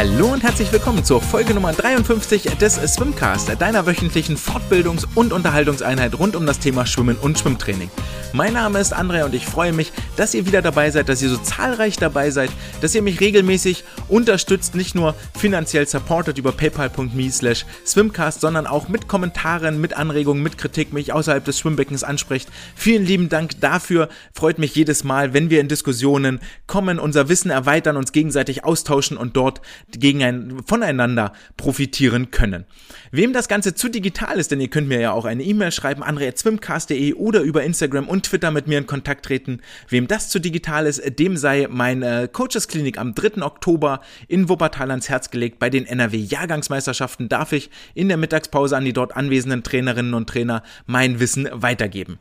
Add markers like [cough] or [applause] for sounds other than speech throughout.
Hallo und herzlich willkommen zur Folge Nummer 53 des Swimcast, deiner wöchentlichen Fortbildungs- und Unterhaltungseinheit rund um das Thema Schwimmen und Schwimmtraining. Mein Name ist Andrea und ich freue mich, dass ihr wieder dabei seid, dass ihr so zahlreich dabei seid, dass ihr mich regelmäßig unterstützt, nicht nur finanziell supportet über paypal.me slash swimcast, sondern auch mit Kommentaren, mit Anregungen, mit Kritik mich außerhalb des Schwimmbeckens anspricht. Vielen lieben Dank dafür. Freut mich jedes Mal, wenn wir in Diskussionen kommen, unser Wissen erweitern, uns gegenseitig austauschen und dort gegen ein, voneinander profitieren können. Wem das Ganze zu digital ist, denn ihr könnt mir ja auch eine E-Mail schreiben, andre.swimcast.de oder über Instagram und Twitter mit mir in Kontakt treten. Wem das zu digital ist, dem sei meine Coaches Klinik am 3. Oktober in Wuppertal ans Herz gelegt. Bei den NRW Jahrgangsmeisterschaften darf ich in der Mittagspause an die dort anwesenden Trainerinnen und Trainer mein Wissen weitergeben.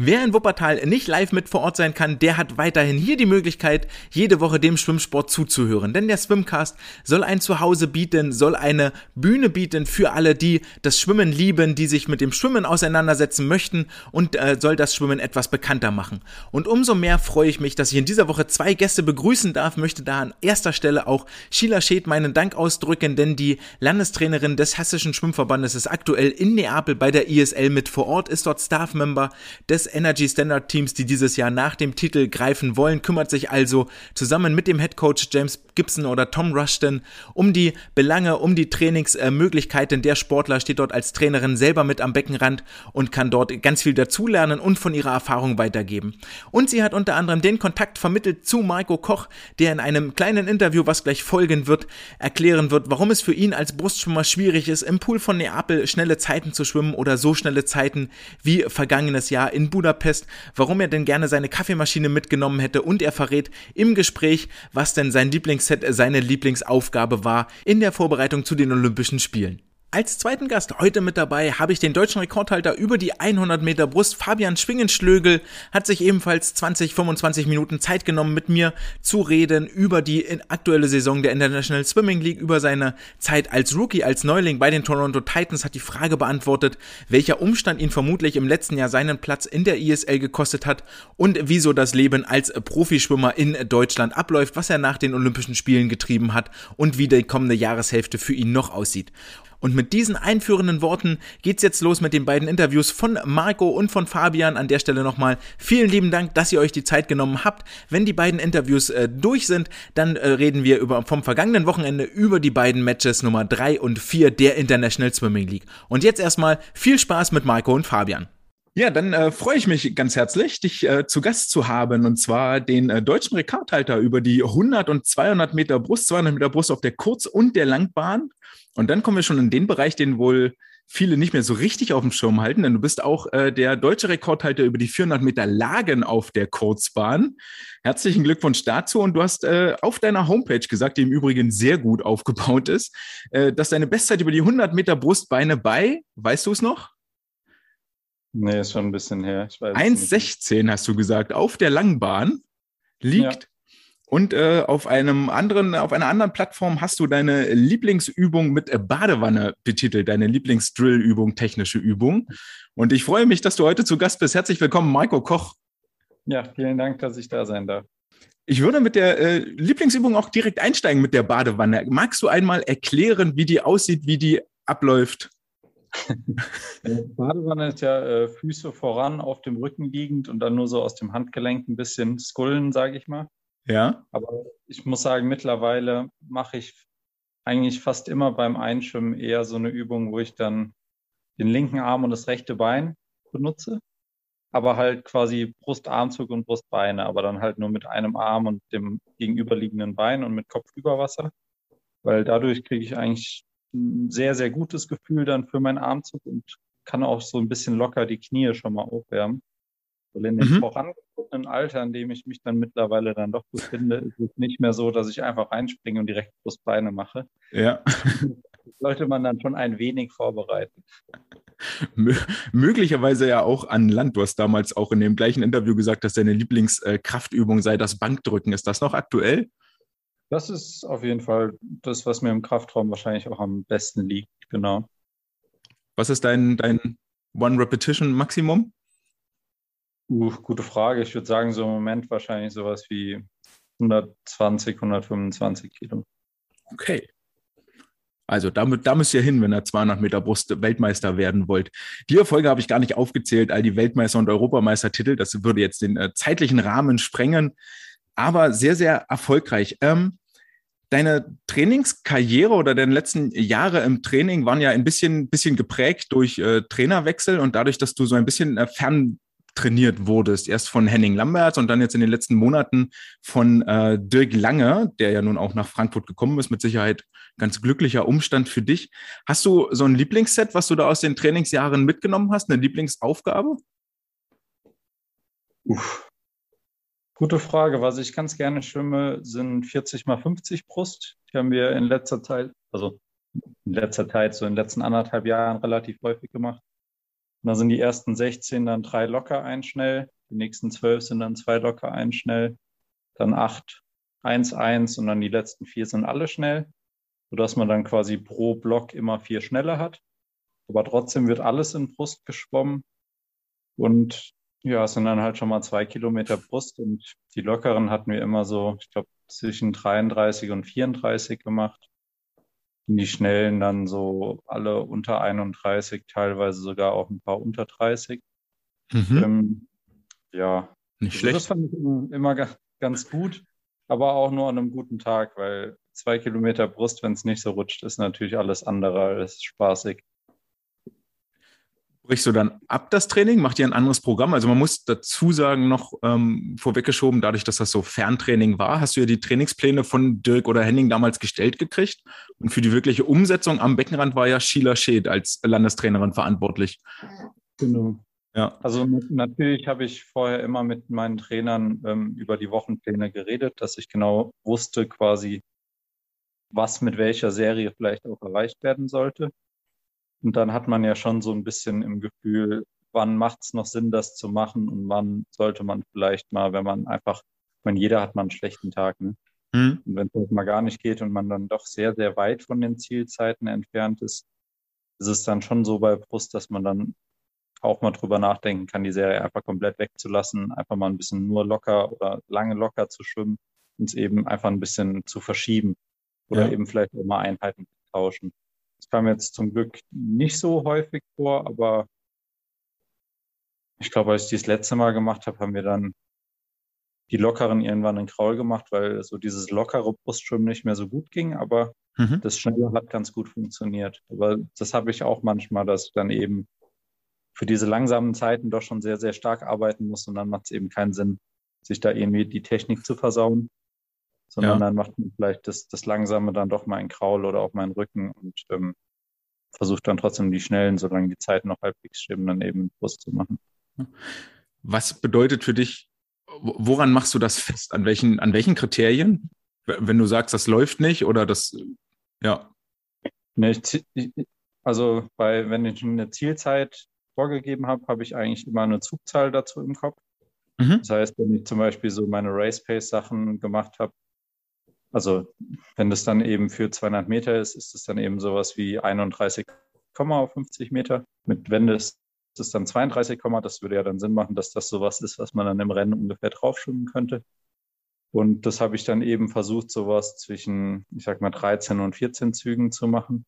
Wer in Wuppertal nicht live mit vor Ort sein kann, der hat weiterhin hier die Möglichkeit, jede Woche dem Schwimmsport zuzuhören. Denn der Swimcast soll ein Zuhause bieten, soll eine Bühne bieten für alle, die das Schwimmen lieben, die sich mit dem Schwimmen auseinandersetzen möchten und äh, soll das Schwimmen etwas bekannter machen. Und umso mehr freue ich mich, dass ich in dieser Woche zwei Gäste begrüßen darf, möchte da an erster Stelle auch Sheila Scheth meinen Dank ausdrücken, denn die Landestrainerin des Hessischen Schwimmverbandes ist aktuell in Neapel bei der ISL mit vor Ort, ist dort Staff-Member des Energy Standard Teams, die dieses Jahr nach dem Titel greifen wollen, kümmert sich also zusammen mit dem Head Coach James Gibson oder Tom Rushton um die Belange, um die Trainingsmöglichkeiten der Sportler, steht dort als Trainerin selber mit am Beckenrand und kann dort ganz viel dazulernen und von ihrer Erfahrung weitergeben. Und sie hat unter anderem den Kontakt vermittelt zu Marco Koch, der in einem kleinen Interview, was gleich folgen wird, erklären wird, warum es für ihn als Brustschwimmer schwierig ist, im Pool von Neapel schnelle Zeiten zu schwimmen oder so schnelle Zeiten wie vergangenes Jahr in Budapest, warum er denn gerne seine Kaffeemaschine mitgenommen hätte und er verrät im Gespräch, was denn sein Lieblingsset, seine Lieblingsaufgabe war in der Vorbereitung zu den Olympischen Spielen. Als zweiten Gast heute mit dabei habe ich den deutschen Rekordhalter über die 100 Meter Brust. Fabian Schwingenschlögel hat sich ebenfalls 20, 25 Minuten Zeit genommen, mit mir zu reden über die aktuelle Saison der International Swimming League, über seine Zeit als Rookie, als Neuling bei den Toronto Titans, hat die Frage beantwortet, welcher Umstand ihn vermutlich im letzten Jahr seinen Platz in der ISL gekostet hat und wieso das Leben als Profischwimmer in Deutschland abläuft, was er nach den Olympischen Spielen getrieben hat und wie die kommende Jahreshälfte für ihn noch aussieht. Und mit diesen einführenden Worten geht's jetzt los mit den beiden Interviews von Marco und von Fabian. An der Stelle nochmal vielen lieben Dank, dass ihr euch die Zeit genommen habt. Wenn die beiden Interviews äh, durch sind, dann äh, reden wir über, vom vergangenen Wochenende über die beiden Matches Nummer 3 und 4 der International Swimming League. Und jetzt erstmal viel Spaß mit Marco und Fabian. Ja, dann äh, freue ich mich ganz herzlich, dich äh, zu Gast zu haben, und zwar den äh, deutschen Rekordhalter über die 100 und 200 Meter Brust, 200 Meter Brust auf der Kurz- und der Langbahn. Und dann kommen wir schon in den Bereich, den wohl viele nicht mehr so richtig auf dem Schirm halten, denn du bist auch äh, der deutsche Rekordhalter über die 400 Meter Lagen auf der Kurzbahn. Herzlichen Glückwunsch dazu. Und du hast äh, auf deiner Homepage gesagt, die im Übrigen sehr gut aufgebaut ist, äh, dass deine Bestzeit über die 100 Meter Brustbeine bei, weißt du es noch? Nee, ist schon ein bisschen her. 1,16 hast du gesagt, auf der Langbahn liegt. Ja. Und äh, auf einem anderen, auf einer anderen Plattform hast du deine Lieblingsübung mit Badewanne betitelt, deine Lieblingsdrillübung, technische Übung. Und ich freue mich, dass du heute zu Gast bist. Herzlich willkommen, Marco Koch. Ja, vielen Dank, dass ich da sein darf. Ich würde mit der äh, Lieblingsübung auch direkt einsteigen mit der Badewanne. Magst du einmal erklären, wie die aussieht, wie die abläuft? [laughs] Badewanne ist ja äh, Füße voran auf dem Rücken liegend und dann nur so aus dem Handgelenk ein bisschen skullen, sage ich mal. Ja. Aber ich muss sagen, mittlerweile mache ich eigentlich fast immer beim Einschwimmen eher so eine Übung, wo ich dann den linken Arm und das rechte Bein benutze, aber halt quasi Brustarmzug und Brustbeine, aber dann halt nur mit einem Arm und dem gegenüberliegenden Bein und mit Kopf über Wasser, weil dadurch kriege ich eigentlich ein sehr, sehr gutes Gefühl dann für meinen Armzug und kann auch so ein bisschen locker die Knie schon mal aufwärmen. Weil in dem mhm. Vorangeschrittenen Alter, in dem ich mich dann mittlerweile dann doch befinde, ist es nicht mehr so, dass ich einfach reinspringe und direkt Brustbeine mache. Ja. [laughs] sollte man dann schon ein wenig vorbereiten. Mö möglicherweise ja auch an Land. Du hast damals auch in dem gleichen Interview gesagt, dass deine Lieblingskraftübung sei das Bankdrücken. Ist das noch aktuell? Das ist auf jeden Fall das, was mir im Kraftraum wahrscheinlich auch am besten liegt, genau. Was ist dein, dein One-Repetition-Maximum? Uh, gute Frage. Ich würde sagen, so im Moment wahrscheinlich sowas wie 120, 125 Kilo. Okay. Also da, da müsst ihr hin, wenn ihr 200 Meter Brust Weltmeister werden wollt. Die Erfolge habe ich gar nicht aufgezählt, all die Weltmeister- und Europameistertitel. Das würde jetzt den äh, zeitlichen Rahmen sprengen, aber sehr, sehr erfolgreich. Ähm, deine Trainingskarriere oder deine letzten Jahre im Training waren ja ein bisschen, bisschen geprägt durch äh, Trainerwechsel und dadurch, dass du so ein bisschen äh, fern trainiert wurdest. Erst von Henning Lamberts und dann jetzt in den letzten Monaten von äh, Dirk Lange, der ja nun auch nach Frankfurt gekommen ist, mit Sicherheit ganz glücklicher Umstand für dich. Hast du so ein Lieblingsset, was du da aus den Trainingsjahren mitgenommen hast, eine Lieblingsaufgabe? Uff. Gute Frage. Was ich ganz gerne schwimme, sind 40 mal 50 Brust. Die haben wir in letzter Zeit, also in letzter Zeit, so in den letzten anderthalb Jahren relativ häufig gemacht. Und da sind die ersten 16 dann drei locker, ein schnell. Die nächsten 12 sind dann zwei locker, ein schnell. Dann acht, eins, eins und dann die letzten vier sind alle schnell, sodass man dann quasi pro Block immer vier schnelle hat. Aber trotzdem wird alles in Brust geschwommen. Und ja, es sind dann halt schon mal zwei Kilometer Brust und die lockeren hatten wir immer so, ich glaube, zwischen 33 und 34 gemacht die Schnellen dann so alle unter 31, teilweise sogar auch ein paar unter 30. Mhm. Ähm, ja, nicht also schlecht. Das fand ich immer ganz gut, aber auch nur an einem guten Tag, weil zwei Kilometer Brust, wenn es nicht so rutscht, ist natürlich alles andere als spaßig brichst du dann ab das Training? Macht ihr ein anderes Programm? Also man muss dazu sagen, noch ähm, vorweggeschoben, dadurch, dass das so Ferntraining war, hast du ja die Trainingspläne von Dirk oder Henning damals gestellt gekriegt. Und für die wirkliche Umsetzung am Beckenrand war ja Sheila Scheth als Landestrainerin verantwortlich. Genau. Ja. Also natürlich habe ich vorher immer mit meinen Trainern ähm, über die Wochenpläne geredet, dass ich genau wusste quasi, was mit welcher Serie vielleicht auch erreicht werden sollte. Und dann hat man ja schon so ein bisschen im Gefühl, wann macht es noch Sinn, das zu machen und wann sollte man vielleicht mal, wenn man einfach, ich meine, jeder hat mal einen schlechten Tag, ne? Mhm. Und wenn es halt mal gar nicht geht und man dann doch sehr, sehr weit von den Zielzeiten entfernt ist, ist es dann schon so bei Brust, dass man dann auch mal drüber nachdenken kann, die Serie einfach komplett wegzulassen, einfach mal ein bisschen nur locker oder lange locker zu schwimmen und es eben einfach ein bisschen zu verschieben oder ja. eben vielleicht auch mal Einheiten zu tauschen. Kam jetzt zum Glück nicht so häufig vor, aber ich glaube, als ich das letzte Mal gemacht habe, haben wir dann die Lockeren irgendwann in Kraul gemacht, weil so dieses lockere Brustschwimmen nicht mehr so gut ging, aber mhm. das Schnelle hat ganz gut funktioniert. Aber das habe ich auch manchmal, dass ich dann eben für diese langsamen Zeiten doch schon sehr, sehr stark arbeiten muss und dann macht es eben keinen Sinn, sich da irgendwie die Technik zu versauen sondern ja. dann macht man vielleicht das, das Langsame dann doch mal in Kraul oder auf meinen Rücken und ähm, versucht dann trotzdem die Schnellen, solange die Zeit noch halbwegs stimmen, dann eben Brust zu machen. Was bedeutet für dich, woran machst du das fest? An welchen, an welchen Kriterien? Wenn du sagst, das läuft nicht oder das, ja. also bei, wenn ich eine Zielzeit vorgegeben habe, habe ich eigentlich immer eine Zugzahl dazu im Kopf. Mhm. Das heißt, wenn ich zum Beispiel so meine Race Pace Sachen gemacht habe, also wenn das dann eben für 200 Meter ist, ist es dann eben sowas wie 31, auf 50 Meter. Mit Wende ist es dann 32, das würde ja dann Sinn machen, dass das sowas ist, was man dann im Rennen ungefähr draufschwimmen könnte. Und das habe ich dann eben versucht, sowas zwischen, ich sag mal, 13 und 14 Zügen zu machen.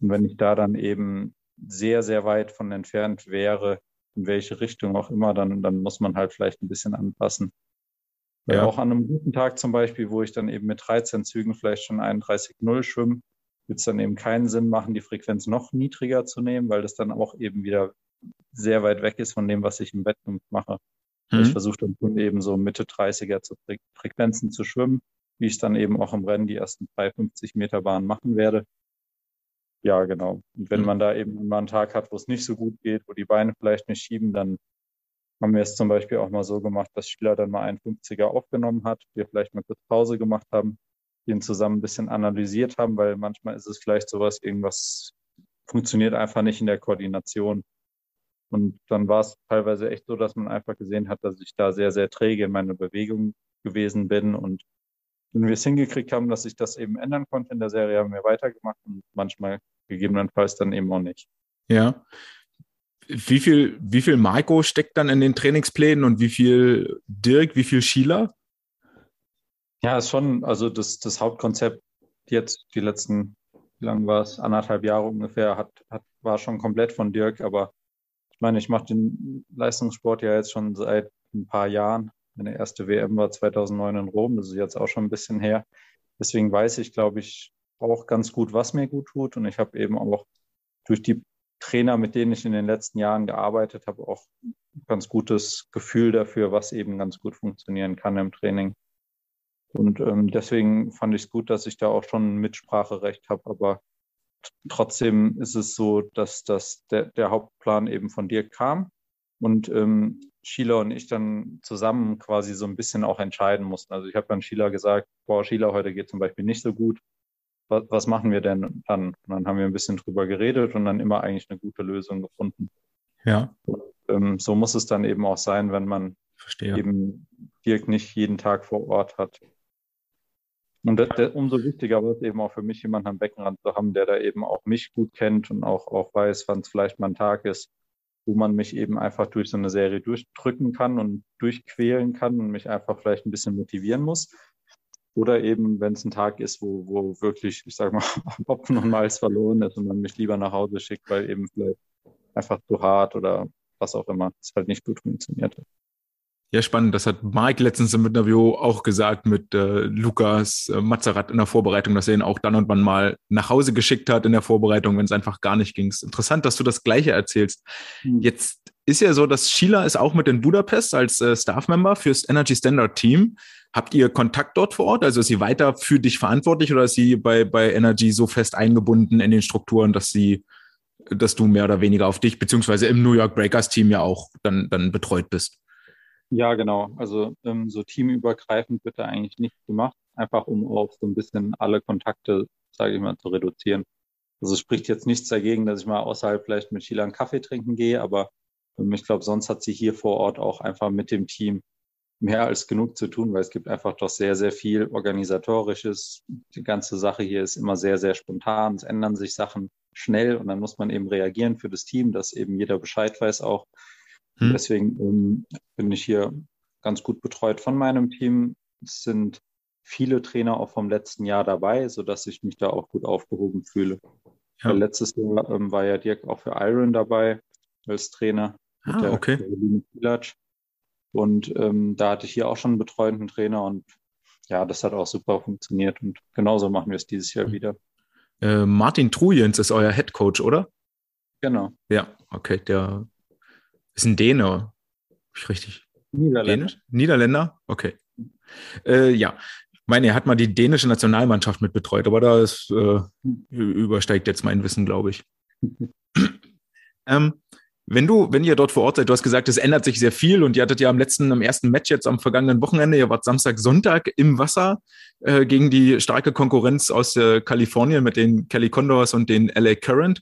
Und wenn ich da dann eben sehr, sehr weit von entfernt wäre, in welche Richtung auch immer, dann, dann muss man halt vielleicht ein bisschen anpassen. Ja. Auch an einem guten Tag zum Beispiel, wo ich dann eben mit 13 Zügen vielleicht schon 31,0 schwimme, wird es dann eben keinen Sinn machen, die Frequenz noch niedriger zu nehmen, weil das dann auch eben wieder sehr weit weg ist von dem, was ich im Wettkampf mache. Mhm. Ich versuche dann schon eben so Mitte 30er zu Fre Frequenzen zu schwimmen, wie ich es dann eben auch im Rennen die ersten 350 Meter Bahnen machen werde. Ja, genau. Und wenn mhm. man da eben mal einen Tag hat, wo es nicht so gut geht, wo die Beine vielleicht nicht schieben, dann haben wir es zum Beispiel auch mal so gemacht, dass Schiller dann mal einen 50er aufgenommen hat, wir vielleicht mal kurz Pause gemacht haben, den zusammen ein bisschen analysiert haben, weil manchmal ist es vielleicht sowas, irgendwas funktioniert einfach nicht in der Koordination. Und dann war es teilweise echt so, dass man einfach gesehen hat, dass ich da sehr, sehr träge in meiner Bewegung gewesen bin. Und wenn wir es hingekriegt haben, dass ich das eben ändern konnte in der Serie, haben wir weitergemacht und manchmal gegebenenfalls dann eben auch nicht. Ja, wie viel, wie viel Marco steckt dann in den Trainingsplänen und wie viel Dirk, wie viel Schieler? Ja, ist schon, also das, das Hauptkonzept jetzt die letzten, wie lange war es, anderthalb Jahre ungefähr, hat, hat, war schon komplett von Dirk, aber ich meine, ich mache den Leistungssport ja jetzt schon seit ein paar Jahren. Meine erste WM war 2009 in Rom, das ist jetzt auch schon ein bisschen her. Deswegen weiß ich, glaube ich, auch ganz gut, was mir gut tut. Und ich habe eben auch durch die Trainer, mit denen ich in den letzten Jahren gearbeitet habe, auch ein ganz gutes Gefühl dafür, was eben ganz gut funktionieren kann im Training. Und ähm, deswegen fand ich es gut, dass ich da auch schon ein Mitspracherecht habe. Aber trotzdem ist es so, dass das der, der Hauptplan eben von dir kam und ähm, Sheila und ich dann zusammen quasi so ein bisschen auch entscheiden mussten. Also ich habe dann Sheila gesagt, boah, Sheila, heute geht zum Beispiel nicht so gut. Was, was machen wir denn dann? Und dann haben wir ein bisschen drüber geredet und dann immer eigentlich eine gute Lösung gefunden. Ja. Und, ähm, so muss es dann eben auch sein, wenn man Verstehe. eben Dirk nicht jeden Tag vor Ort hat. Und das, das, umso wichtiger wird eben auch für mich, jemanden am Beckenrand zu haben, der da eben auch mich gut kennt und auch, auch weiß, wann es vielleicht mal ein Tag ist, wo man mich eben einfach durch so eine Serie durchdrücken kann und durchquälen kann und mich einfach vielleicht ein bisschen motivieren muss. Oder eben, wenn es ein Tag ist, wo, wo wirklich, ich sag mal, [laughs] Hopfen und Malz verloren ist und man mich lieber nach Hause schickt, weil eben vielleicht einfach zu hart oder was auch immer, es halt nicht gut funktioniert hat. Ja, spannend. Das hat Mike letztens im Interview auch gesagt mit äh, Lukas äh, Mazerat in der Vorbereitung, dass er ihn auch dann und wann mal nach Hause geschickt hat in der Vorbereitung, wenn es einfach gar nicht ging. Interessant, dass du das Gleiche erzählst. Mhm. Jetzt ist ja so, dass Sheila ist auch mit in Budapest als äh, Staff-Member fürs Energy Standard Team. Habt ihr Kontakt dort vor Ort? Also ist sie weiter für dich verantwortlich oder ist sie bei, bei Energy so fest eingebunden in den Strukturen, dass sie, dass du mehr oder weniger auf dich, beziehungsweise im New York Breakers Team ja auch dann, dann betreut bist? Ja, genau. Also ähm, so teamübergreifend wird da eigentlich nichts gemacht, einfach um auch so ein bisschen alle Kontakte, sage ich mal, zu reduzieren. Also spricht jetzt nichts dagegen, dass ich mal außerhalb vielleicht mit Sheila einen Kaffee trinken gehe, aber ähm, ich glaube, sonst hat sie hier vor Ort auch einfach mit dem Team mehr als genug zu tun, weil es gibt einfach doch sehr, sehr viel organisatorisches. Die ganze Sache hier ist immer sehr, sehr spontan. Es ändern sich Sachen schnell und dann muss man eben reagieren für das Team, dass eben jeder Bescheid weiß auch. Hm. Deswegen ähm, bin ich hier ganz gut betreut von meinem Team. Es sind viele Trainer auch vom letzten Jahr dabei, sodass ich mich da auch gut aufgehoben fühle. Ja. Letztes Jahr ähm, war ja Dirk auch für Iron dabei als Trainer. Ah, der okay. Und ähm, da hatte ich hier auch schon einen betreuenden Trainer und ja, das hat auch super funktioniert und genauso machen wir es dieses Jahr hm. wieder. Äh, Martin Trujens ist euer Head Coach, oder? Genau. Ja, okay, der ist ein Däne. Ich richtig? Niederländer. Dänisch? Niederländer? Okay. Äh, ja. Ich meine, er hat mal die dänische Nationalmannschaft mitbetreut, aber da ist, äh, übersteigt jetzt mein Wissen, glaube ich. [laughs] ähm, wenn du, wenn ihr dort vor Ort seid, du hast gesagt, es ändert sich sehr viel und ihr hattet ja am letzten, am ersten Match jetzt am vergangenen Wochenende, ihr wart Samstag, Sonntag im Wasser äh, gegen die starke Konkurrenz aus äh, Kalifornien mit den Kelly Condors und den LA Current.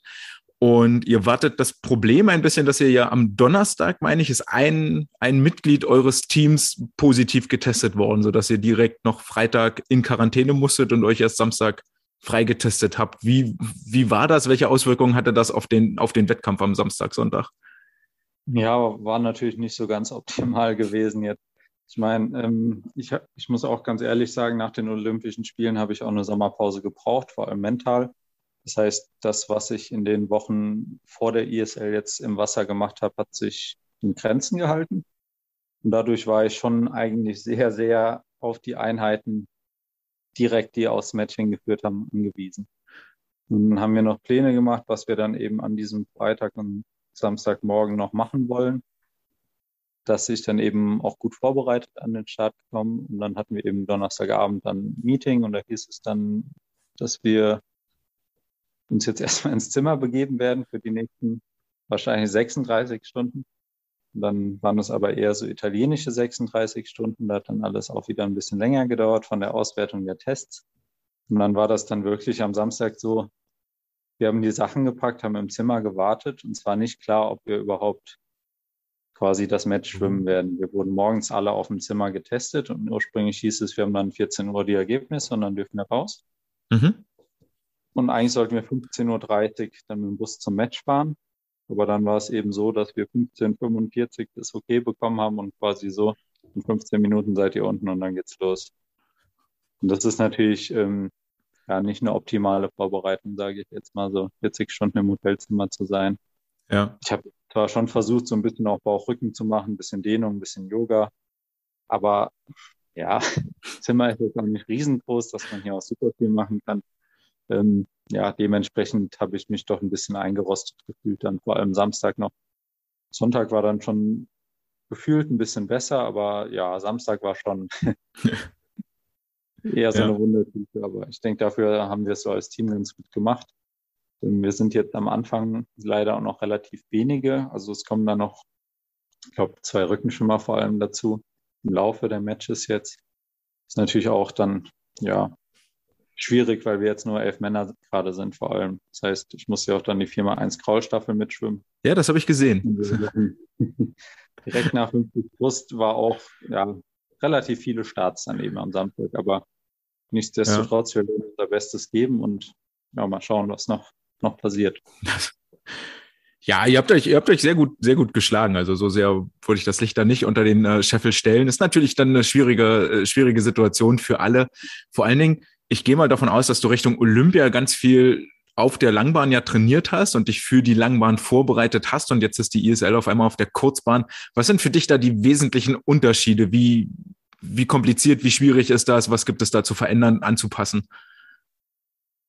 Und ihr wartet das Problem ein bisschen, dass ihr ja am Donnerstag, meine ich, ist ein, ein Mitglied eures Teams positiv getestet worden, sodass ihr direkt noch Freitag in Quarantäne musstet und euch erst Samstag freigetestet habt. Wie, wie war das? Welche Auswirkungen hatte das auf den, auf den Wettkampf am Samstag, Sonntag? Ja, war natürlich nicht so ganz [laughs] optimal gewesen jetzt. Ich meine, ähm, ich, ich muss auch ganz ehrlich sagen, nach den Olympischen Spielen habe ich auch eine Sommerpause gebraucht, vor allem mental. Das heißt, das, was ich in den Wochen vor der ISL jetzt im Wasser gemacht habe, hat sich in Grenzen gehalten. Und dadurch war ich schon eigentlich sehr, sehr auf die Einheiten direkt, die aus Matching geführt haben, angewiesen. Und dann haben wir noch Pläne gemacht, was wir dann eben an diesem Freitag und Samstagmorgen noch machen wollen, dass ich dann eben auch gut vorbereitet an den Start komme. Und dann hatten wir eben Donnerstagabend dann ein Meeting und da hieß es dann, dass wir uns jetzt [laughs] erstmal ins Zimmer begeben werden für die nächsten wahrscheinlich 36 Stunden. Dann waren es aber eher so italienische 36 Stunden. Da hat dann alles auch wieder ein bisschen länger gedauert von der Auswertung der Tests. Und dann war das dann wirklich am Samstag so, wir haben die Sachen gepackt, haben im Zimmer gewartet und es war nicht klar, ob wir überhaupt quasi das Match schwimmen mhm. werden. Wir wurden morgens alle auf dem Zimmer getestet und ursprünglich hieß es, wir haben dann 14 Uhr die Ergebnisse und dann dürfen wir raus. Mhm. Und eigentlich sollten wir 15.30 Uhr dann mit dem Bus zum Match fahren. Aber dann war es eben so, dass wir 15.45 Uhr das okay bekommen haben und quasi so, in 15 Minuten seid ihr unten und dann geht's los. Und das ist natürlich ähm, ja nicht eine optimale Vorbereitung, sage ich jetzt mal so, 40 Stunden im Hotelzimmer zu sein. Ja. Ich habe zwar schon versucht, so ein bisschen auch Bauchrücken zu machen, ein bisschen Dehnung, ein bisschen Yoga, aber ja, [laughs] Zimmer ist jetzt auch nicht riesengroß, dass man hier auch super viel machen kann. Ähm, ja, dementsprechend habe ich mich doch ein bisschen eingerostet gefühlt, dann vor allem Samstag noch. Sonntag war dann schon gefühlt ein bisschen besser, aber ja, Samstag war schon [laughs] eher so ja. eine Wundertüte. Aber ich denke, dafür haben wir es so als Team ganz gut gemacht. Wir sind jetzt am Anfang leider auch noch relativ wenige. Also es kommen da noch, ich glaube, zwei Rückenschimmer vor allem dazu im Laufe der Matches jetzt. Ist natürlich auch dann, ja, schwierig, weil wir jetzt nur elf Männer gerade sind vor allem. Das heißt, ich muss ja auch dann die 4x1 Kraulstaffel mitschwimmen. Ja, das habe ich gesehen. Direkt nach 50 Brust war auch ja, relativ viele Starts dann eben am Samstag, aber nichtsdestotrotz, ja. wir werden unser Bestes geben und ja, mal schauen, was noch, noch passiert. [laughs] Ja, ihr habt euch, ihr habt euch sehr gut, sehr gut geschlagen. Also so sehr würde ich das Licht da nicht unter den äh, Scheffel stellen. Ist natürlich dann eine schwierige, äh, schwierige Situation für alle. Vor allen Dingen, ich gehe mal davon aus, dass du Richtung Olympia ganz viel auf der Langbahn ja trainiert hast und dich für die Langbahn vorbereitet hast und jetzt ist die ISL auf einmal auf der Kurzbahn. Was sind für dich da die wesentlichen Unterschiede? Wie, wie kompliziert, wie schwierig ist das? Was gibt es da zu verändern, anzupassen?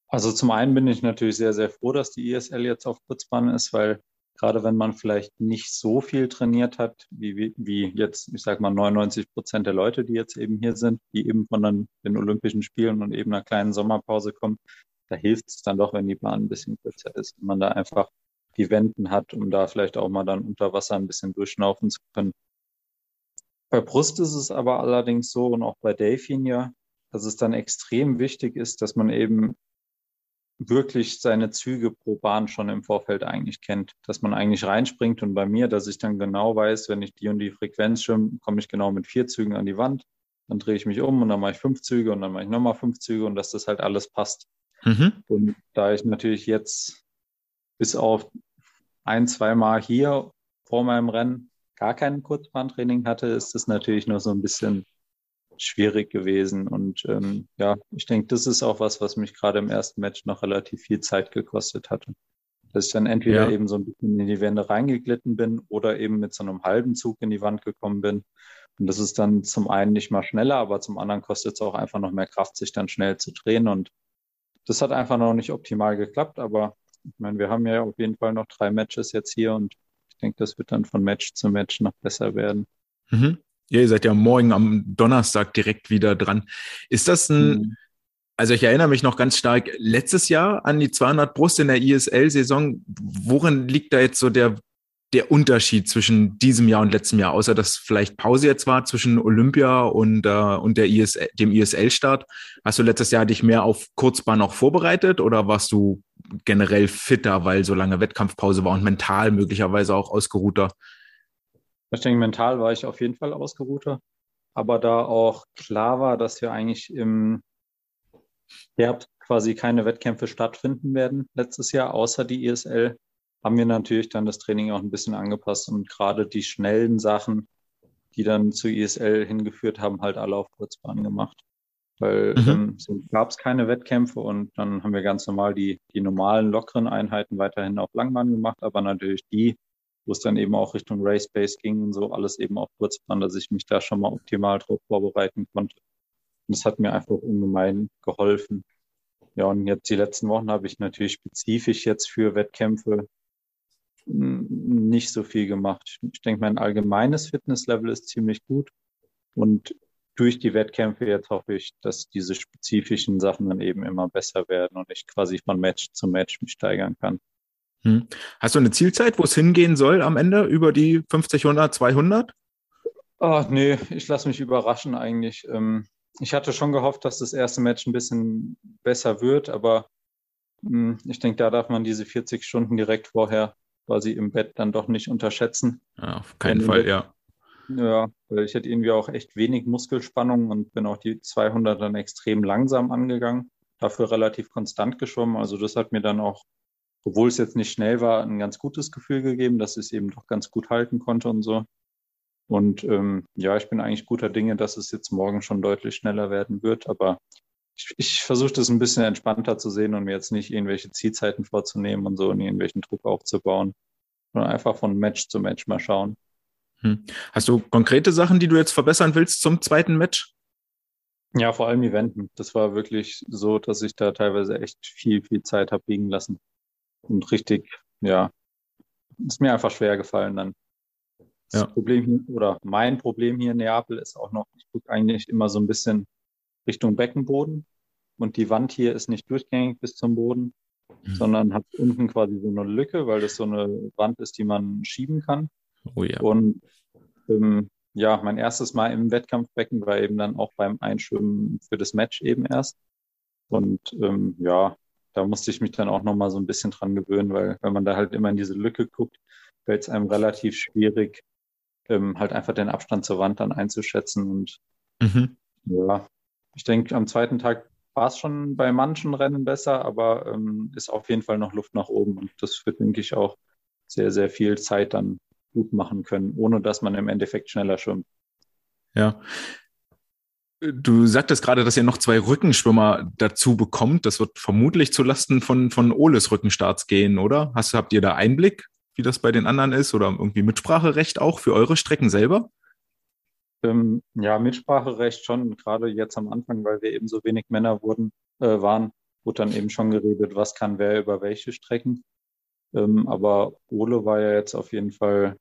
Also zum einen bin ich natürlich sehr, sehr froh, dass die ISL jetzt auf Kurzbahn ist, weil gerade wenn man vielleicht nicht so viel trainiert hat, wie, wie jetzt, ich sage mal, 99 Prozent der Leute, die jetzt eben hier sind, die eben von den, den Olympischen Spielen und eben einer kleinen Sommerpause kommen, da hilft es dann doch, wenn die Bahn ein bisschen kürzer ist, wenn man da einfach die Wänden hat, um da vielleicht auch mal dann unter Wasser ein bisschen durchschnaufen zu können. Bei Brust ist es aber allerdings so und auch bei Delfin ja, dass es dann extrem wichtig ist, dass man eben wirklich seine Züge pro Bahn schon im Vorfeld eigentlich kennt, dass man eigentlich reinspringt und bei mir, dass ich dann genau weiß, wenn ich die und die Frequenz schwimme, komme ich genau mit vier Zügen an die Wand, dann drehe ich mich um und dann mache ich fünf Züge und dann mache ich nochmal fünf Züge und dass das halt alles passt. Mhm. Und da ich natürlich jetzt bis auf ein, zwei Mal hier vor meinem Rennen gar kein Kurzbahntraining hatte, ist das natürlich nur so ein bisschen schwierig gewesen. Und ähm, ja, ich denke, das ist auch was, was mich gerade im ersten Match noch relativ viel Zeit gekostet hatte. Dass ich dann entweder ja. eben so ein bisschen in die Wände reingeglitten bin oder eben mit so einem halben Zug in die Wand gekommen bin. Und das ist dann zum einen nicht mal schneller, aber zum anderen kostet es auch einfach noch mehr Kraft, sich dann schnell zu drehen. Und das hat einfach noch nicht optimal geklappt. Aber ich meine, wir haben ja auf jeden Fall noch drei Matches jetzt hier und ich denke, das wird dann von Match zu Match noch besser werden. Mhm. Ja, ihr seid ja morgen am Donnerstag direkt wieder dran. Ist das ein, mhm. also ich erinnere mich noch ganz stark letztes Jahr an die 200 Brust in der ISL-Saison. Worin liegt da jetzt so der, der Unterschied zwischen diesem Jahr und letztem Jahr? Außer dass vielleicht Pause jetzt war zwischen Olympia und, äh, und der ISL, dem ISL-Start. Hast du letztes Jahr dich mehr auf Kurzbahn auch vorbereitet oder warst du generell fitter, weil so lange Wettkampfpause war und mental möglicherweise auch ausgeruhter? Ich denke, mental war ich auf jeden Fall ausgeruhter. Aber da auch klar war, dass wir eigentlich im Herbst quasi keine Wettkämpfe stattfinden werden letztes Jahr, außer die ESL, haben wir natürlich dann das Training auch ein bisschen angepasst und gerade die schnellen Sachen, die dann zu ESL hingeführt haben, halt alle auf Kurzbahn gemacht. Weil mhm. ähm, gab es keine Wettkämpfe und dann haben wir ganz normal die, die normalen lockeren Einheiten weiterhin auf Langbahn gemacht, aber natürlich die, wo es dann eben auch Richtung Race Base ging und so alles eben auf Kurzbahn, dass ich mich da schon mal optimal drauf vorbereiten konnte. Und das hat mir einfach ungemein geholfen. Ja, und jetzt die letzten Wochen habe ich natürlich spezifisch jetzt für Wettkämpfe nicht so viel gemacht. Ich denke, mein allgemeines Fitnesslevel ist ziemlich gut. Und durch die Wettkämpfe jetzt hoffe ich, dass diese spezifischen Sachen dann eben immer besser werden und ich quasi von Match zu Match mich steigern kann. Hm. Hast du eine Zielzeit, wo es hingehen soll am Ende über die 50, 100, 200? Ach nee, ich lasse mich überraschen eigentlich. Ähm, ich hatte schon gehofft, dass das erste Match ein bisschen besser wird, aber hm, ich denke, da darf man diese 40 Stunden direkt vorher quasi im Bett dann doch nicht unterschätzen. Ja, auf keinen Fall, ja. Ja, weil ich hatte irgendwie auch echt wenig Muskelspannung und bin auch die 200 dann extrem langsam angegangen, dafür relativ konstant geschwommen. Also das hat mir dann auch obwohl es jetzt nicht schnell war, ein ganz gutes Gefühl gegeben, dass es eben doch ganz gut halten konnte und so. Und ähm, ja, ich bin eigentlich guter Dinge, dass es jetzt morgen schon deutlich schneller werden wird. Aber ich, ich versuche das ein bisschen entspannter zu sehen und mir jetzt nicht irgendwelche Zielzeiten vorzunehmen und so und irgendwelchen Druck aufzubauen, sondern einfach von Match zu Match mal schauen. Hm. Hast du konkrete Sachen, die du jetzt verbessern willst zum zweiten Match? Ja, vor allem Eventen. Das war wirklich so, dass ich da teilweise echt viel, viel Zeit habe liegen lassen. Und richtig, ja, ist mir einfach schwer gefallen dann. Das ja. Problem oder mein Problem hier in Neapel ist auch noch, ich gucke eigentlich immer so ein bisschen Richtung Beckenboden und die Wand hier ist nicht durchgängig bis zum Boden, mhm. sondern hat unten quasi so eine Lücke, weil das so eine Wand ist, die man schieben kann. Oh ja. Und ähm, ja, mein erstes Mal im Wettkampfbecken war eben dann auch beim Einschwimmen für das Match eben erst. Und ähm, ja, da musste ich mich dann auch nochmal so ein bisschen dran gewöhnen, weil wenn man da halt immer in diese Lücke guckt, fällt es einem relativ schwierig, ähm, halt einfach den Abstand zur Wand dann einzuschätzen. Und mhm. ja, ich denke, am zweiten Tag war es schon bei manchen Rennen besser, aber ähm, ist auf jeden Fall noch Luft nach oben. Und das wird, denke ich, auch sehr, sehr viel Zeit dann gut machen können, ohne dass man im Endeffekt schneller schwimmt. Ja. Du sagtest gerade, dass ihr noch zwei Rückenschwimmer dazu bekommt. Das wird vermutlich zulasten von, von Oles Rückenstarts gehen, oder? Hast, habt ihr da Einblick, wie das bei den anderen ist? Oder irgendwie Mitspracherecht auch für eure Strecken selber? Ähm, ja, Mitspracherecht schon, gerade jetzt am Anfang, weil wir eben so wenig Männer wurden, äh, waren, wurde dann eben schon geredet, was kann wer über welche Strecken. Ähm, aber Ole war ja jetzt auf jeden Fall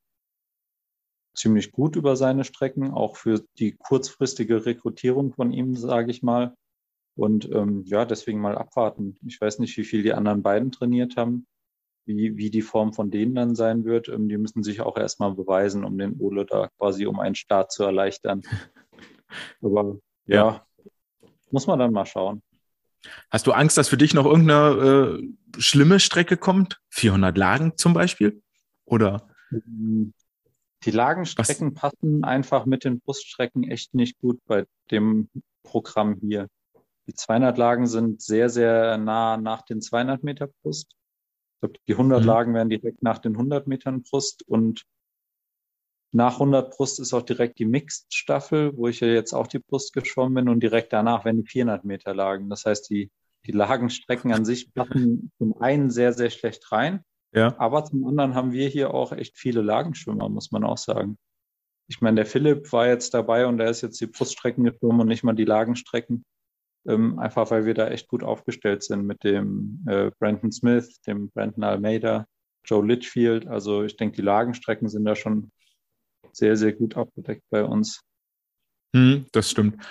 ziemlich gut über seine Strecken, auch für die kurzfristige Rekrutierung von ihm, sage ich mal. Und ähm, ja, deswegen mal abwarten. Ich weiß nicht, wie viel die anderen beiden trainiert haben, wie, wie die Form von denen dann sein wird. Ähm, die müssen sich auch erstmal beweisen, um den Ole da quasi um einen Start zu erleichtern. [laughs] Aber ja, ja, muss man dann mal schauen. Hast du Angst, dass für dich noch irgendeine äh, schlimme Strecke kommt? 400 Lagen zum Beispiel? Oder? Hm, die Lagenstrecken Was? passen einfach mit den Bruststrecken echt nicht gut bei dem Programm hier. Die 200 Lagen sind sehr, sehr nah nach den 200 Meter Brust. Ich glaube, die 100 mhm. Lagen werden direkt nach den 100 Metern Brust und nach 100 Brust ist auch direkt die Mixed-Staffel, wo ich ja jetzt auch die Brust geschwommen bin und direkt danach werden die 400 Meter Lagen. Das heißt, die, die Lagenstrecken an sich passen zum einen sehr, sehr schlecht rein ja. Aber zum anderen haben wir hier auch echt viele Lagenschwimmer, muss man auch sagen. Ich meine, der Philipp war jetzt dabei und er ist jetzt die Bruststrecken geschwommen und nicht mal die Lagenstrecken. Ähm, einfach weil wir da echt gut aufgestellt sind mit dem äh, Brandon Smith, dem Brandon Almeida, Joe Litchfield. Also ich denke, die Lagenstrecken sind da schon sehr, sehr gut abgedeckt bei uns. Hm, das stimmt.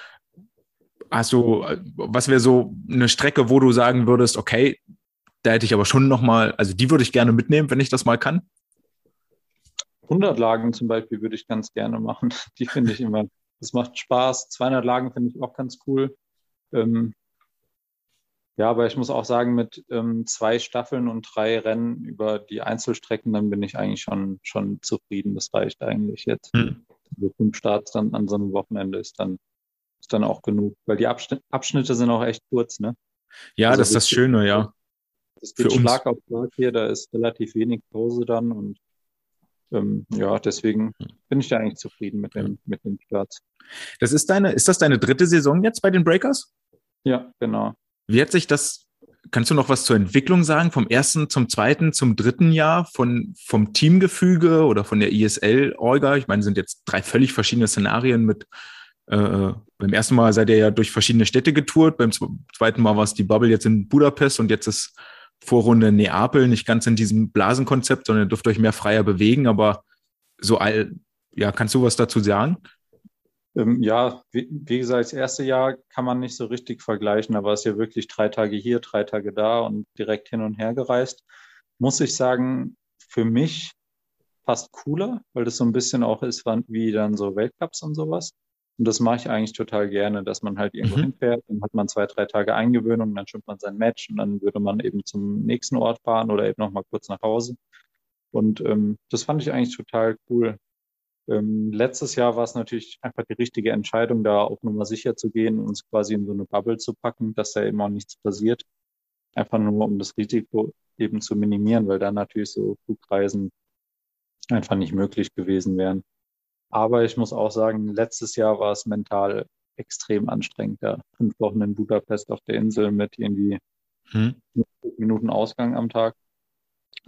Hast du, was wäre so eine Strecke, wo du sagen würdest, okay, da hätte ich aber schon nochmal, also die würde ich gerne mitnehmen, wenn ich das mal kann. 100 Lagen zum Beispiel würde ich ganz gerne machen. [laughs] Die finde ich immer, das macht Spaß. 200 Lagen finde ich auch ganz cool. Ähm, ja, aber ich muss auch sagen, mit ähm, zwei Staffeln und drei Rennen über die Einzelstrecken, dann bin ich eigentlich schon, schon zufrieden. Das reicht eigentlich jetzt. Hm. Also fünf Starts dann an so einem Wochenende ist dann, ist dann auch genug. Weil die Abschnitte sind auch echt kurz, ne? Ja, also das ist das Schöne, ja. Es geht Schlag auf Schlag hier, da ist relativ wenig Pause dann und ähm, ja, deswegen bin ich da eigentlich zufrieden mit dem, mit dem Start. Das ist deine, ist das deine dritte Saison jetzt bei den Breakers? Ja, genau. Wie hat sich das, kannst du noch was zur Entwicklung sagen, vom ersten zum zweiten zum dritten Jahr, von, vom Teamgefüge oder von der ISL-Orga? Ich meine, sind jetzt drei völlig verschiedene Szenarien mit äh, äh, beim ersten Mal seid ihr ja durch verschiedene Städte getourt, beim zweiten Mal war es die Bubble jetzt in Budapest und jetzt ist Vorrunde Neapel, nicht ganz in diesem Blasenkonzept, sondern ihr dürft euch mehr freier bewegen, aber so all, ja, kannst du was dazu sagen? Ähm, ja, wie, wie, gesagt, das erste Jahr kann man nicht so richtig vergleichen, aber es ist ja wirklich drei Tage hier, drei Tage da und direkt hin und her gereist. Muss ich sagen, für mich fast cooler, weil das so ein bisschen auch ist wie dann so Weltcups und sowas. Und das mache ich eigentlich total gerne, dass man halt irgendwo mhm. hinfährt, dann hat man zwei, drei Tage Eingewöhnung, dann schwimmt man sein Match und dann würde man eben zum nächsten Ort fahren oder eben nochmal kurz nach Hause. Und ähm, das fand ich eigentlich total cool. Ähm, letztes Jahr war es natürlich einfach die richtige Entscheidung, da auf Nummer sicher zu gehen und uns quasi in so eine Bubble zu packen, dass da eben auch nichts passiert. Einfach nur, um das Risiko eben zu minimieren, weil dann natürlich so Flugreisen einfach nicht möglich gewesen wären. Aber ich muss auch sagen, letztes Jahr war es mental extrem anstrengend. Ja. Fünf Wochen in Budapest auf der Insel mit irgendwie hm. Minuten Ausgang am Tag.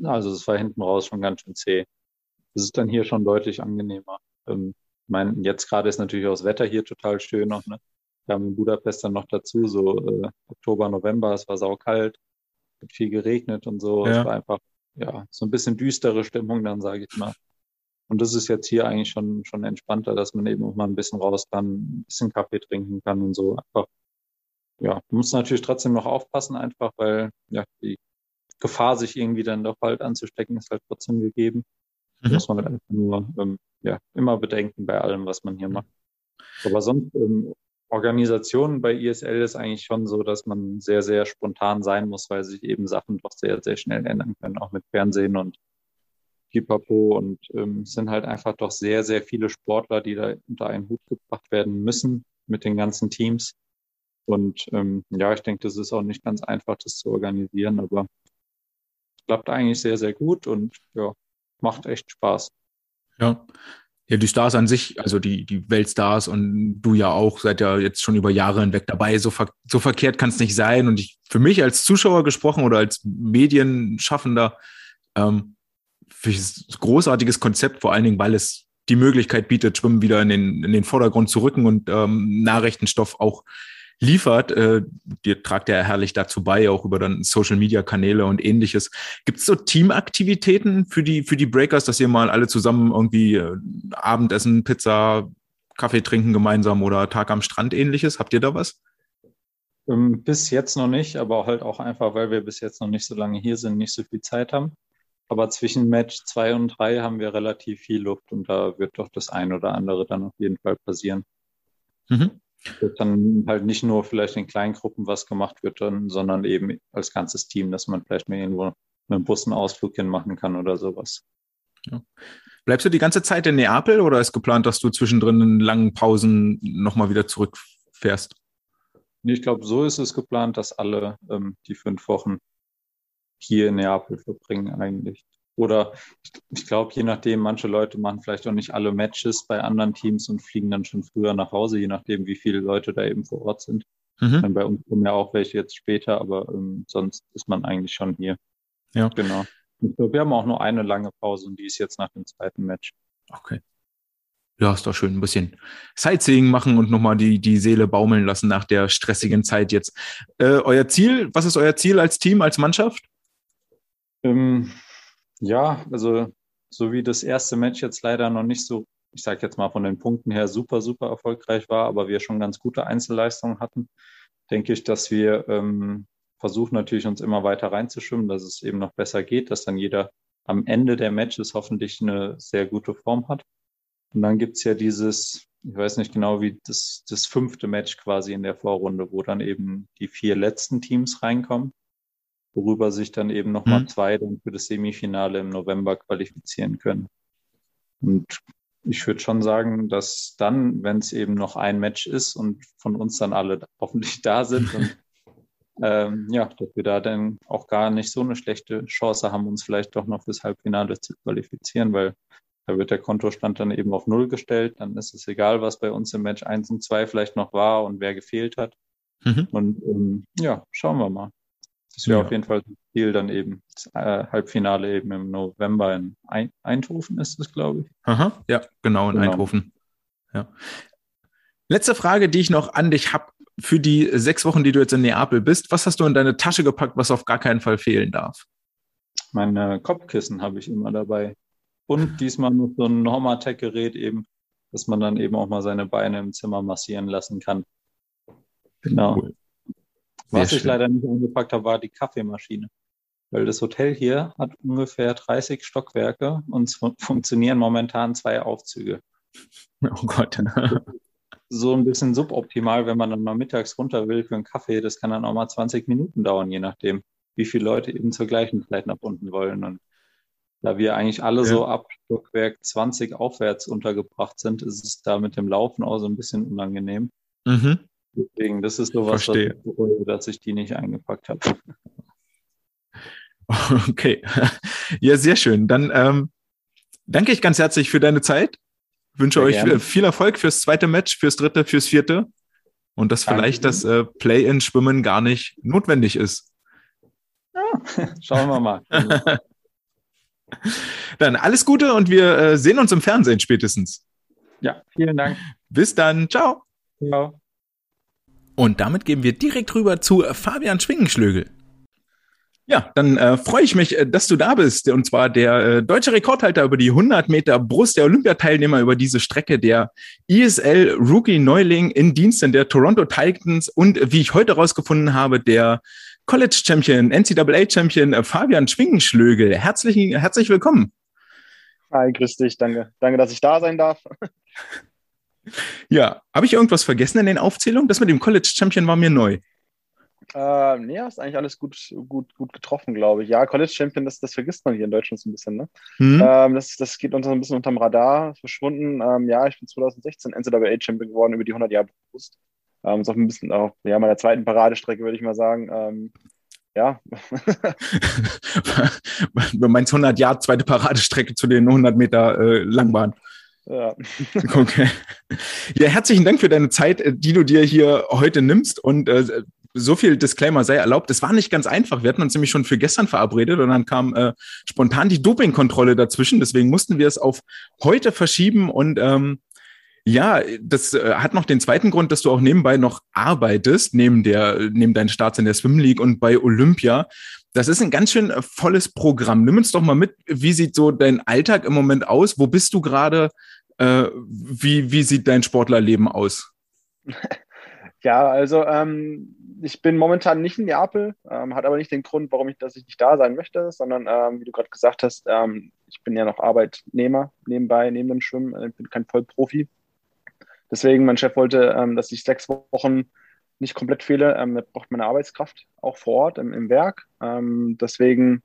Also es war hinten raus schon ganz schön zäh. Das ist dann hier schon deutlich angenehmer. Ähm, ich meine, jetzt gerade ist natürlich auch das Wetter hier total schön noch. Ne? Wir haben in Budapest dann noch dazu so äh, Oktober, November, es war saukalt, hat viel geregnet und so. Ja. Es war einfach ja so ein bisschen düstere Stimmung dann, sage ich mal. Und das ist jetzt hier eigentlich schon, schon entspannter, dass man eben auch mal ein bisschen raus kann, ein bisschen Kaffee trinken kann und so. Einfach, ja, man muss natürlich trotzdem noch aufpassen, einfach, weil ja, die Gefahr, sich irgendwie dann doch bald anzustecken, ist halt trotzdem gegeben. Mhm. Muss man halt einfach nur ähm, ja, immer bedenken bei allem, was man hier macht. Aber sonst, ähm, Organisation bei ISL ist eigentlich schon so, dass man sehr, sehr spontan sein muss, weil sich eben Sachen doch sehr, sehr schnell ändern können, auch mit Fernsehen und Pipapo und ähm, es sind halt einfach doch sehr, sehr viele Sportler, die da unter einen Hut gebracht werden müssen mit den ganzen Teams. Und ähm, ja, ich denke, das ist auch nicht ganz einfach, das zu organisieren, aber es klappt eigentlich sehr, sehr gut und ja, macht echt Spaß. Ja. Ja, die Stars an sich, also die, die Weltstars und du ja auch, seid ja jetzt schon über Jahre hinweg dabei. So, ver so verkehrt kann es nicht sein. Und ich, für mich als Zuschauer gesprochen oder als Medienschaffender, ähm, großartiges Konzept, vor allen Dingen, weil es die Möglichkeit bietet, Schwimmen wieder in den, in den Vordergrund zu rücken und ähm, Nachrichtenstoff auch liefert. Äh, dir tragt ja herrlich dazu bei, auch über dann Social Media Kanäle und ähnliches. Gibt es so Teamaktivitäten für die, für die Breakers, dass ihr mal alle zusammen irgendwie äh, Abendessen, Pizza, Kaffee trinken gemeinsam oder Tag am Strand ähnliches? Habt ihr da was? Ähm, bis jetzt noch nicht, aber halt auch einfach, weil wir bis jetzt noch nicht so lange hier sind, nicht so viel Zeit haben. Aber zwischen Match 2 und 3 haben wir relativ viel Luft und da wird doch das ein oder andere dann auf jeden Fall passieren. Mhm. Wird dann halt nicht nur vielleicht in kleinen Gruppen was gemacht wird, dann, sondern eben als ganzes Team, dass man vielleicht mal irgendwo mit dem Bus einen Ausflug hin machen kann oder sowas. Ja. Bleibst du die ganze Zeit in Neapel oder ist geplant, dass du zwischendrin in langen Pausen nochmal wieder zurückfährst? Ich glaube, so ist es geplant, dass alle ähm, die fünf Wochen hier in Neapel verbringen eigentlich. Oder ich, ich glaube, je nachdem, manche Leute machen vielleicht auch nicht alle Matches bei anderen Teams und fliegen dann schon früher nach Hause, je nachdem, wie viele Leute da eben vor Ort sind. Mhm. Bei uns kommen ja auch welche jetzt später, aber ähm, sonst ist man eigentlich schon hier. Ja. Genau. Und wir haben auch nur eine lange Pause und die ist jetzt nach dem zweiten Match. Okay. Ja, ist doch schön. Ein bisschen Sightseeing machen und nochmal die, die Seele baumeln lassen nach der stressigen Zeit jetzt. Äh, euer Ziel, was ist euer Ziel als Team, als Mannschaft? Ähm, ja, also so wie das erste Match jetzt leider noch nicht so, ich sage jetzt mal von den Punkten her super, super erfolgreich war, aber wir schon ganz gute Einzelleistungen hatten, denke ich, dass wir ähm, versuchen natürlich uns immer weiter reinzuschwimmen, dass es eben noch besser geht, dass dann jeder am Ende der Matches hoffentlich eine sehr gute Form hat. Und dann gibt's ja dieses, ich weiß nicht genau, wie das, das fünfte Match quasi in der Vorrunde, wo dann eben die vier letzten Teams reinkommen worüber sich dann eben nochmal mhm. zwei dann für das Semifinale im November qualifizieren können. Und ich würde schon sagen, dass dann, wenn es eben noch ein Match ist und von uns dann alle [laughs] hoffentlich da sind und [laughs] ähm, ja, dass wir da dann auch gar nicht so eine schlechte Chance haben, uns vielleicht doch noch fürs Halbfinale zu qualifizieren, weil da wird der Kontostand dann eben auf Null gestellt. Dann ist es egal, was bei uns im Match 1 und 2 vielleicht noch war und wer gefehlt hat. Mhm. Und ähm, ja, schauen wir mal. Das wäre ja. auf jeden Fall das Ziel dann eben. Das äh, Halbfinale eben im November in Eindhoven ist es, glaube ich. Aha, ja, genau, in genau. Eindhoven. Ja. Letzte Frage, die ich noch an dich habe für die sechs Wochen, die du jetzt in Neapel bist. Was hast du in deine Tasche gepackt, was auf gar keinen Fall fehlen darf? Mein Kopfkissen habe ich immer dabei. Und diesmal noch so ein Normatec-Gerät eben, dass man dann eben auch mal seine Beine im Zimmer massieren lassen kann. Genau. Cool. Was ich leider nicht angepackt habe, war die Kaffeemaschine. Weil das Hotel hier hat ungefähr 30 Stockwerke und es funktionieren momentan zwei Aufzüge. [laughs] Oh Gott. [laughs] so ein bisschen suboptimal, wenn man dann mal mittags runter will für einen Kaffee. Das kann dann auch mal 20 Minuten dauern, je nachdem, wie viele Leute eben zur gleichen Zeit nach unten wollen. Und da wir eigentlich alle ja. so ab Stockwerk 20 aufwärts untergebracht sind, ist es da mit dem Laufen auch so ein bisschen unangenehm. Mhm. Deswegen, das ist sowas, was ich bereue, dass ich die nicht eingepackt habe. [laughs] Okay. Ja, sehr schön. Dann ähm, danke ich ganz herzlich für deine Zeit. Wünsche sehr euch gerne. viel Erfolg fürs zweite Match, fürs dritte, fürs vierte. Und dass vielleicht das äh, Play-in-Schwimmen gar nicht notwendig ist. Ja, schauen wir mal. [laughs] dann alles Gute und wir äh, sehen uns im Fernsehen spätestens. Ja, vielen Dank. Bis dann. Ciao. Ciao. Und damit gehen wir direkt rüber zu Fabian Schwingenschlögel. Ja, dann äh, freue ich mich, äh, dass du da bist. Und zwar der äh, deutsche Rekordhalter über die 100 Meter Brust, der Olympiateilnehmer über diese Strecke, der ISL Rookie Neuling in Diensten der Toronto Titans und wie ich heute rausgefunden habe, der College Champion, NCAA Champion äh, Fabian Schwingenschlögel. Herzlich, herzlich willkommen. Hi, grüß dich. Danke. Danke, dass ich da sein darf. Ja, habe ich irgendwas vergessen in den Aufzählungen? Das mit dem College Champion war mir neu. Äh, nee, hast eigentlich alles gut, gut, gut getroffen, glaube ich. Ja, College Champion, das, das vergisst man hier in Deutschland so ein bisschen. Ne? Mhm. Ähm, das, das geht uns so ein bisschen unterm Radar verschwunden. Ähm, ja, ich bin 2016 NCAA Champion geworden über die 100 Jahre bewusst. Ähm, ist auch ein bisschen auf ja, meiner zweiten Paradestrecke, würde ich mal sagen. Ähm, ja. [laughs] du meinst 100 Jahre zweite Paradestrecke zu den 100 Meter äh, Langbahn. Ja. [laughs] Okay. Ja, herzlichen Dank für deine Zeit, äh, die du dir hier heute nimmst. Und äh, so viel Disclaimer sei erlaubt. Es war nicht ganz einfach. Wir hatten uns nämlich schon für gestern verabredet und dann kam äh, spontan die Dopingkontrolle dazwischen. Deswegen mussten wir es auf heute verschieben. Und ähm, ja, das äh, hat noch den zweiten Grund, dass du auch nebenbei noch arbeitest, neben der, neben deinen Starts in der Swim League und bei Olympia. Das ist ein ganz schön äh, volles Programm. Nimm uns doch mal mit, wie sieht so dein Alltag im Moment aus? Wo bist du gerade? Äh, wie, wie sieht dein Sportlerleben aus? [laughs] Ja, also ähm, ich bin momentan nicht in Neapel, ähm, hat aber nicht den Grund, warum ich, dass ich nicht da sein möchte, sondern ähm, wie du gerade gesagt hast, ähm, ich bin ja noch Arbeitnehmer nebenbei, neben dem Schwimmen, ich äh, bin kein Vollprofi. Deswegen, mein Chef wollte, ähm, dass ich sechs Wochen nicht komplett fehle. Ähm, er braucht meine Arbeitskraft auch vor Ort im, im Werk. deswegen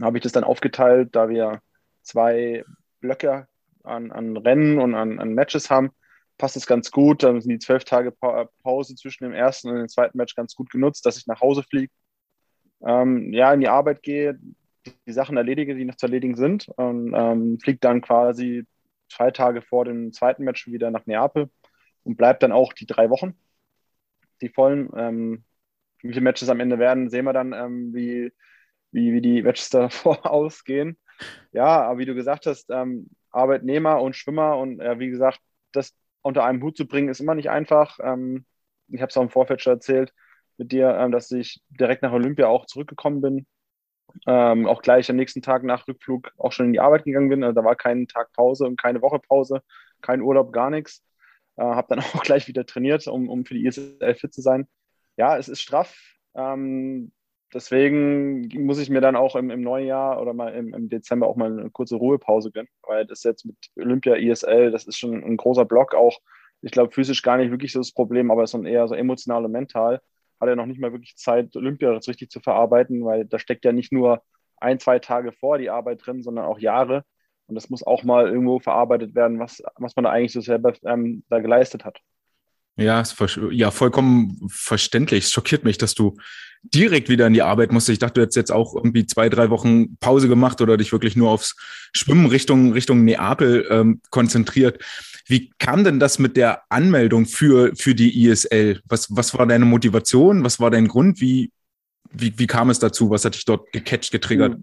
habe ich das dann aufgeteilt, da wir zwei Blöcke an, an Rennen und an, an Matches haben, passt es ganz gut. Dann sind die zwölf Tage pa Pause zwischen dem ersten und dem zweiten Match ganz gut genutzt, dass ich nach Hause fliege, ähm, ja, in die Arbeit gehe, die, die, Sachen erledige, die noch zu erledigen sind und ähm, fliege dann quasi zwei Tage vor dem zweiten Match wieder nach Neapel und bleibe dann auch die drei Wochen, die vollen. Ähm, wie viele Matches am Ende werden, sehen wir dann, ähm, wie, wie, wie die Matches [laughs] davor ausgehen. Ja, aber wie du gesagt hast, ähm, Arbeitnehmer und Schwimmer und ja, wie gesagt, das unter einem Hut zu bringen, ist immer nicht einfach. Ähm, ich habe es auch im Vorfeld schon erzählt mit dir, ähm, dass ich direkt nach Olympia auch zurückgekommen bin. Ähm, auch gleich am nächsten Tag nach Rückflug auch schon in die Arbeit gegangen bin. Also da war kein Tag Pause und keine Woche Pause, kein Urlaub, gar nichts. Äh, habe dann [laughs] auch gleich wieder trainiert, um, um für die ISL fit zu sein. Ja, es ist straff. Ähm, deswegen muss ich mir dann auch im, im neuen Jahr oder mal im, im, Dezember auch mal eine kurze Ruhepause gönnen, weil das jetzt mit Olympia, ISL, das ist schon ein großer Block auch. Ich glaube, physisch gar nicht wirklich so das Problem, aber es ist eher so emotional und mental. Hat er noch nicht mal wirklich Zeit, Olympia jetzt richtig zu verarbeiten, weil da steckt ja nicht nur ein, zwei Tage vor die Arbeit drin, sondern auch Jahre. Und das muss auch mal irgendwo verarbeitet werden, was, was man da eigentlich so selber ähm, da geleistet hat. Ja, ja, vollkommen verständlich. Es schockiert mich, dass du direkt wieder in die Arbeit musst. Ich dachte, du hättest jetzt auch irgendwie zwei, drei Wochen Pause gemacht oder dich wirklich nur aufs Schwimmen Richtung, Richtung Neapel ähm, konzentriert. Wie kam denn das mit der Anmeldung für, für die ISL? Was, was war deine Motivation? Was war dein Grund? Wie, wie, wie kam es dazu? Was hat dich dort gecatcht, getriggert?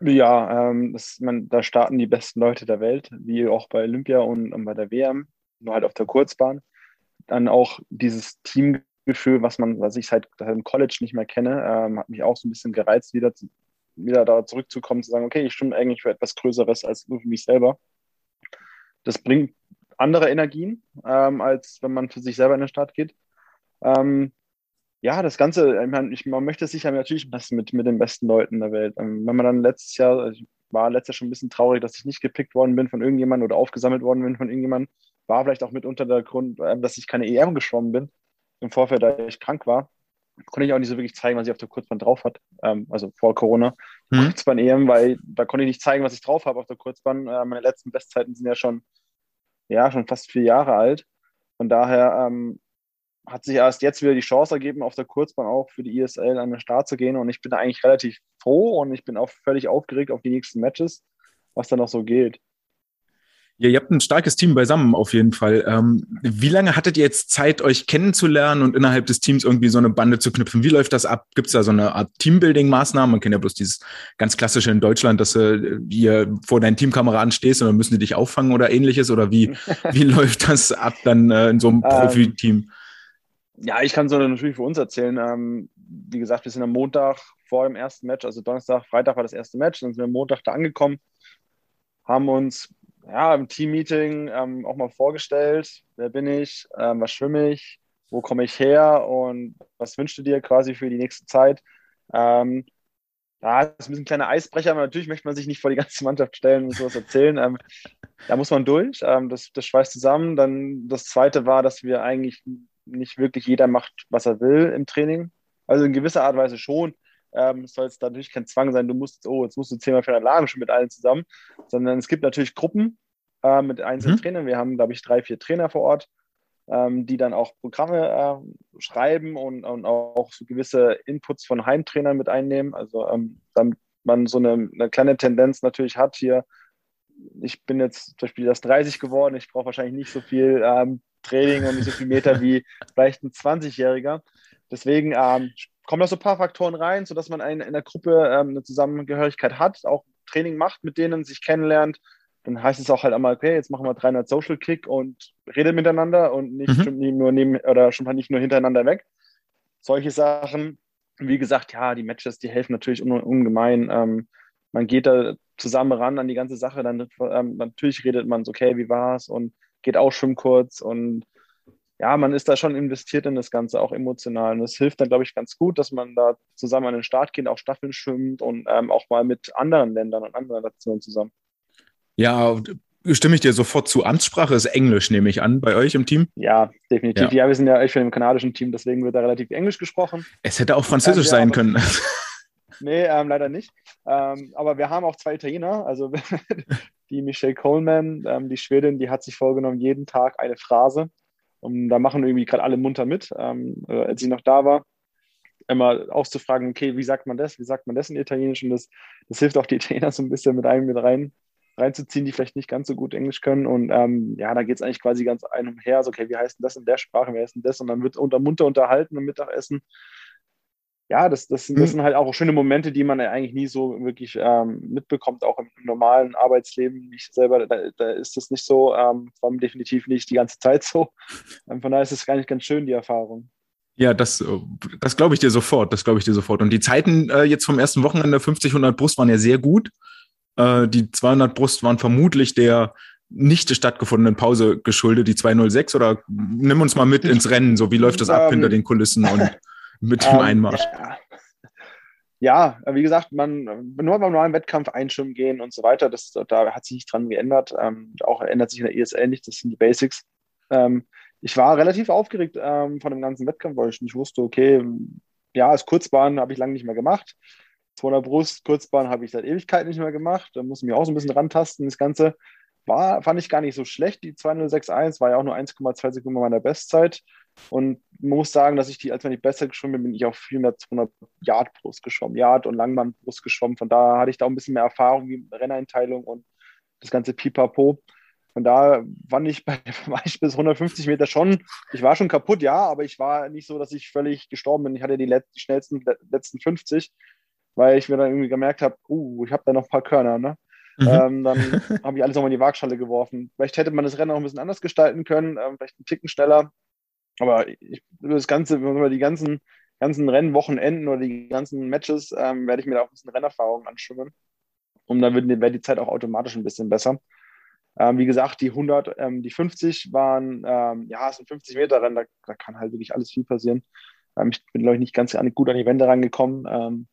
Ja, ähm, das, man, da starten die besten Leute der Welt, wie auch bei Olympia und, und bei der WM, nur halt auf der Kurzbahn. Dann auch dieses Team Gefühl, was man, was ich seit im College nicht mehr kenne, ähm, hat mich auch so ein bisschen gereizt, wieder, wieder da zurückzukommen, zu sagen, okay, ich stimme eigentlich für etwas Größeres als nur für mich selber. Das bringt andere Energien, ähm, als wenn man für sich selber in den Start geht. Ähm, ja, das Ganze, ich meine, ich, man möchte sich ja natürlich messen mit, mit den besten Leuten der Welt. Ähm, wenn man dann letztes Jahr, also ich war letztes Jahr schon ein bisschen traurig, dass ich nicht gepickt worden bin von irgendjemandem oder aufgesammelt worden bin von irgendjemandem, war vielleicht auch mitunter der Grund, äh, dass ich keine EM geschwommen bin im Vorfeld, da ich krank war, konnte ich auch nicht so wirklich zeigen, was ich auf der Kurzbahn drauf hat. Ähm, also vor Corona. Hm. Kurzbahn EM, weil da konnte ich nicht zeigen, was ich drauf habe auf der Kurzbahn. Äh, meine letzten Bestzeiten sind ja schon, ja, schon fast vier Jahre alt. Von daher ähm, hat sich erst jetzt wieder die Chance ergeben, auf der Kurzbahn auch für die ISL an den Start zu gehen. Und ich bin eigentlich relativ froh und ich bin auch völlig aufgeregt auf die nächsten Matches, was da noch so gilt. Ja, ihr habt ein starkes Team beisammen auf jeden Fall. Ähm, wie lange hattet ihr jetzt Zeit, euch kennenzulernen und innerhalb des Teams irgendwie so eine Bande zu knüpfen? Wie läuft das ab? Gibt es da so eine Art Teambuilding-Maßnahmen? Man kennt ja bloß dieses ganz klassische in Deutschland, dass du hier vor deinen Teamkameraden stehst und dann müssen die dich auffangen oder ähnliches. Oder wie, [laughs] wie läuft das ab dann äh, in so einem ähm, Profiteam? Ja, ich kann so natürlich für uns erzählen. Ähm, wie gesagt, wir sind am Montag vor dem ersten Match, also Donnerstag, Freitag war das erste Match, dann sind wir am Montag da angekommen, haben uns ja, im Team-Meeting ähm, auch mal vorgestellt, wer bin ich, ähm, was schwimme ich, wo komme ich her und was wünschst du dir quasi für die nächste Zeit. Ähm, ja, das ist ein bisschen ein kleiner Eisbrecher, aber natürlich möchte man sich nicht vor die ganze Mannschaft stellen und sowas erzählen. Ähm, da muss man durch, ähm, das, das schweißt zusammen. Dann das Zweite war, dass wir eigentlich nicht wirklich jeder macht, was er will im Training. Also in gewisser Art und Weise schon, ähm, es soll jetzt natürlich kein Zwang sein, du musst, oh, jetzt musst du zehnmal für eine Alarm schon mit allen zusammen, sondern es gibt natürlich Gruppen äh, mit einzelnen mhm. Trainern. Wir haben, glaube ich, drei, vier Trainer vor Ort, ähm, die dann auch Programme äh, schreiben und, und, auch so gewisse Inputs von Heimtrainern mit einnehmen. Also ähm, damit man so eine, eine, kleine Tendenz natürlich hat hier. Ich bin jetzt zum Beispiel das 30 geworden, ich brauche wahrscheinlich nicht so viel ähm, Training und nicht so viel Meter wie vielleicht ein 20-Jähriger. Deswegen ähm, kommen da so ein paar Faktoren rein, sodass man ein, in der Gruppe ähm, eine Zusammengehörigkeit hat, auch Training macht mit denen, sich kennenlernt. Dann heißt es auch halt einmal, okay, jetzt machen wir 300 Social Kick und redet miteinander und nicht mhm. nur neben oder schon mal nicht nur hintereinander weg. Solche Sachen. Wie gesagt, ja, die Matches, die helfen natürlich un ungemein. Ähm, man geht da zusammen ran an die ganze Sache. Dann ähm, natürlich redet man so, okay, wie war's und geht auch schon kurz und ja, man ist da schon investiert in das Ganze, auch emotional. Und es hilft dann, glaube ich, ganz gut, dass man da zusammen an den Start geht, auch Staffeln schwimmt und ähm, auch mal mit anderen Ländern und anderen Nationen zusammen. Ja, stimme ich dir sofort zu. Amtssprache ist Englisch, nehme ich an, bei euch im Team? Ja, definitiv. Ja, ja wir sind ja echt für im kanadischen Team, deswegen wird da relativ Englisch gesprochen. Es hätte auch Französisch ähm, sein können. nee, ähm, leider nicht. Ähm, aber wir haben auch zwei Italiener. Also [laughs] [laughs] die Michelle Coleman, ähm, die Schwedin, die hat sich vorgenommen, jeden Tag eine Phrase und da machen irgendwie gerade alle munter mit. Ähm, äh, als ich noch da war, immer auszufragen, okay, wie sagt man das? Wie sagt man das in Italienisch? Und das, das hilft auch die [laughs] Italiener so ein bisschen mit einem mit rein reinzuziehen, die vielleicht nicht ganz so gut Englisch können. Und ähm, ja, da geht es eigentlich quasi ganz ein umher. So, okay, wie heißt denn das in der Sprache? Wie heißt denn das? Und dann wird unter munter unterhalten am Mittagessen ja, das, das, das hm. sind halt auch schöne Momente, die man eigentlich nie so wirklich ähm, mitbekommt, auch im, im, normalen Arbeitsleben. Ich selber, da, da ist das nicht so, ähm, vor allem definitiv nicht die ganze Zeit so. Ähm, von daher ist es eigentlich ganz schön, die Erfahrung. Ja, das, das glaube ich dir sofort, das glaube ich dir sofort. Und die Zeiten äh, jetzt vom ersten Wochenende 50, 100 Brust waren ja sehr gut. Äh, die 200 Brust waren vermutlich der nicht stattgefundenen Pause geschuldet, die 206 oder nimm uns mal mit ins Rennen, so wie läuft das ab ähm, hinter den Kulissen und mit dem ähm, Einmarsch. Ja. ja. wie gesagt, man nur beim neuen Wettkampf einschwimmen gehen und so weiter, das, da hat sich nicht dran geändert. Ähm, auch ändert sich in der ESL nichts, das sind die Basics. Ähm, ich war relativ aufgeregt ähm, von dem ganzen Wettkampf, weil ich nicht wusste, okay, ja, als Kurzbahn habe ich lange nicht mehr gemacht. Vor der Brust, Kurzbahn habe ich seit Ewigkeit nicht mehr gemacht. Da muss ich mich auch so ein bisschen rantasten, das Ganze. War, fand ich gar nicht so schlecht, die 2061, war ja auch nur 1,2 Sekunden meiner Bestzeit. Und man muss sagen, dass ich die, als wenn ich besser geschwommen bin, bin ich auf 400, 200 Yard Brust geschwommen, Yard und Langbahn Brust geschwommen. Von da hatte ich da auch ein bisschen mehr Erfahrung wie Renneinteilung und das ganze Pipapo. Von da fand ich bei [laughs] ich bis 150 Meter schon, ich war schon kaputt, ja, aber ich war nicht so, dass ich völlig gestorben bin. Ich hatte die, letzten, die schnellsten letzten 50, weil ich mir dann irgendwie gemerkt habe, uh, ich habe da noch ein paar Körner, ne? Mhm. Ähm, dann [laughs] habe ich alles nochmal in die Waagschale geworfen. Vielleicht hätte man das Rennen auch ein bisschen anders gestalten können, ähm, vielleicht einen Ticken schneller. Aber ich, das Ganze, wenn die ganzen, ganzen Rennwochenenden oder die ganzen Matches, ähm, werde ich mir da auch ein bisschen Rennerfahrung anschwimmen. Und dann wäre die Zeit auch automatisch ein bisschen besser. Ähm, wie gesagt, die 100, ähm, die 50 waren, ähm, ja, es sind 50 Meter Rennen, da, da, kann halt wirklich alles viel passieren. Ähm, ich bin, glaube ich, nicht ganz gut an die Wände rangekommen. Ähm,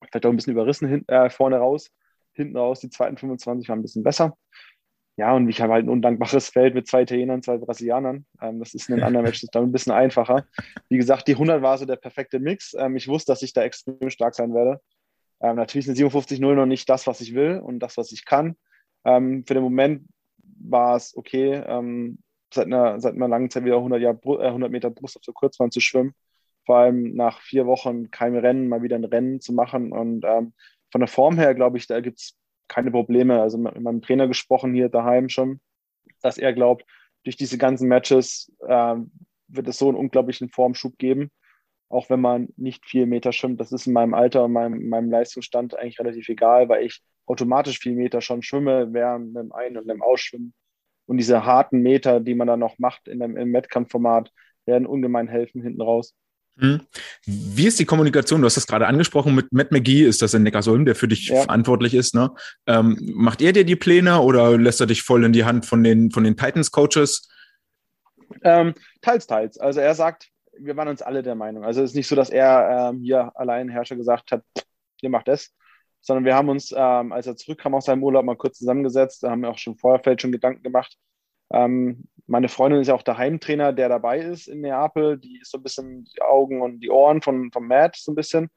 vielleicht auch ein bisschen überrissen hin, äh, vorne raus hinten raus, die zweiten 25 waren ein bisschen besser. Ja, und ich habe halt ein undankbares [laughs] Feld mit zwei Italienern, zwei Brasilianern. Ähm, das ist in den anderen Matches dann ein bisschen einfacher. Wie gesagt, die 100 war so der perfekte Mix. Ähm, ich wusste, dass ich da extrem stark sein werde. Ähm, natürlich sind 57-0 noch nicht das, was ich will und das, was ich kann. Ähm, für den Moment war es okay, ähm, seit, einer, seit einer langen Zeit wieder 100, Jahr, 100 äh, Meter Brust auf der Kurzbahn zu schwimmen. Vor allem nach vier Wochen kein Rennen, mal wieder ein Rennen zu machen und ähm, von der Form her, glaube ich, da gibt es keine Probleme. Also mit meinem Trainer gesprochen hier daheim schon. dass er glaubt, durch diese ganzen Matches äh, wird es so einen unglaublichen Formschub geben, auch wenn man nicht viel Meter schwimmt. Das ist in meinem Alter und meinem, meinem Leistungsstand eigentlich relativ egal, weil ich automatisch viel Meter schon schwimme während einem Ein- und einem Ausschwimmen. Und diese harten Meter, die man dann noch macht in einem, im Wettkampfformat, werden ungemein helfen hinten raus. Hm. Wie ist die Kommunikation? Du hast das gerade angesprochen mit Matt McGee, ist das in Neckarsulm, der für dich ja. verantwortlich ist. Ne? Ähm, macht er dir die Pläne oder lässt er dich voll in die Hand von den, von den Titans-Coaches? Ähm, teils, teils. Also er sagt, wir waren uns alle der Meinung. Also es ist nicht so, dass er ähm, hier allein Herrscher gesagt hat, ihr macht das, sondern wir haben uns, ähm, als er zurückkam aus seinem Urlaub, mal kurz zusammengesetzt. Da haben wir auch schon vorher vielleicht schon Gedanken gemacht. Ähm, meine Freundin ist ja auch der Heimtrainer, der dabei ist in Neapel. Die ist so ein bisschen die Augen und die Ohren von, von Matt so ein bisschen.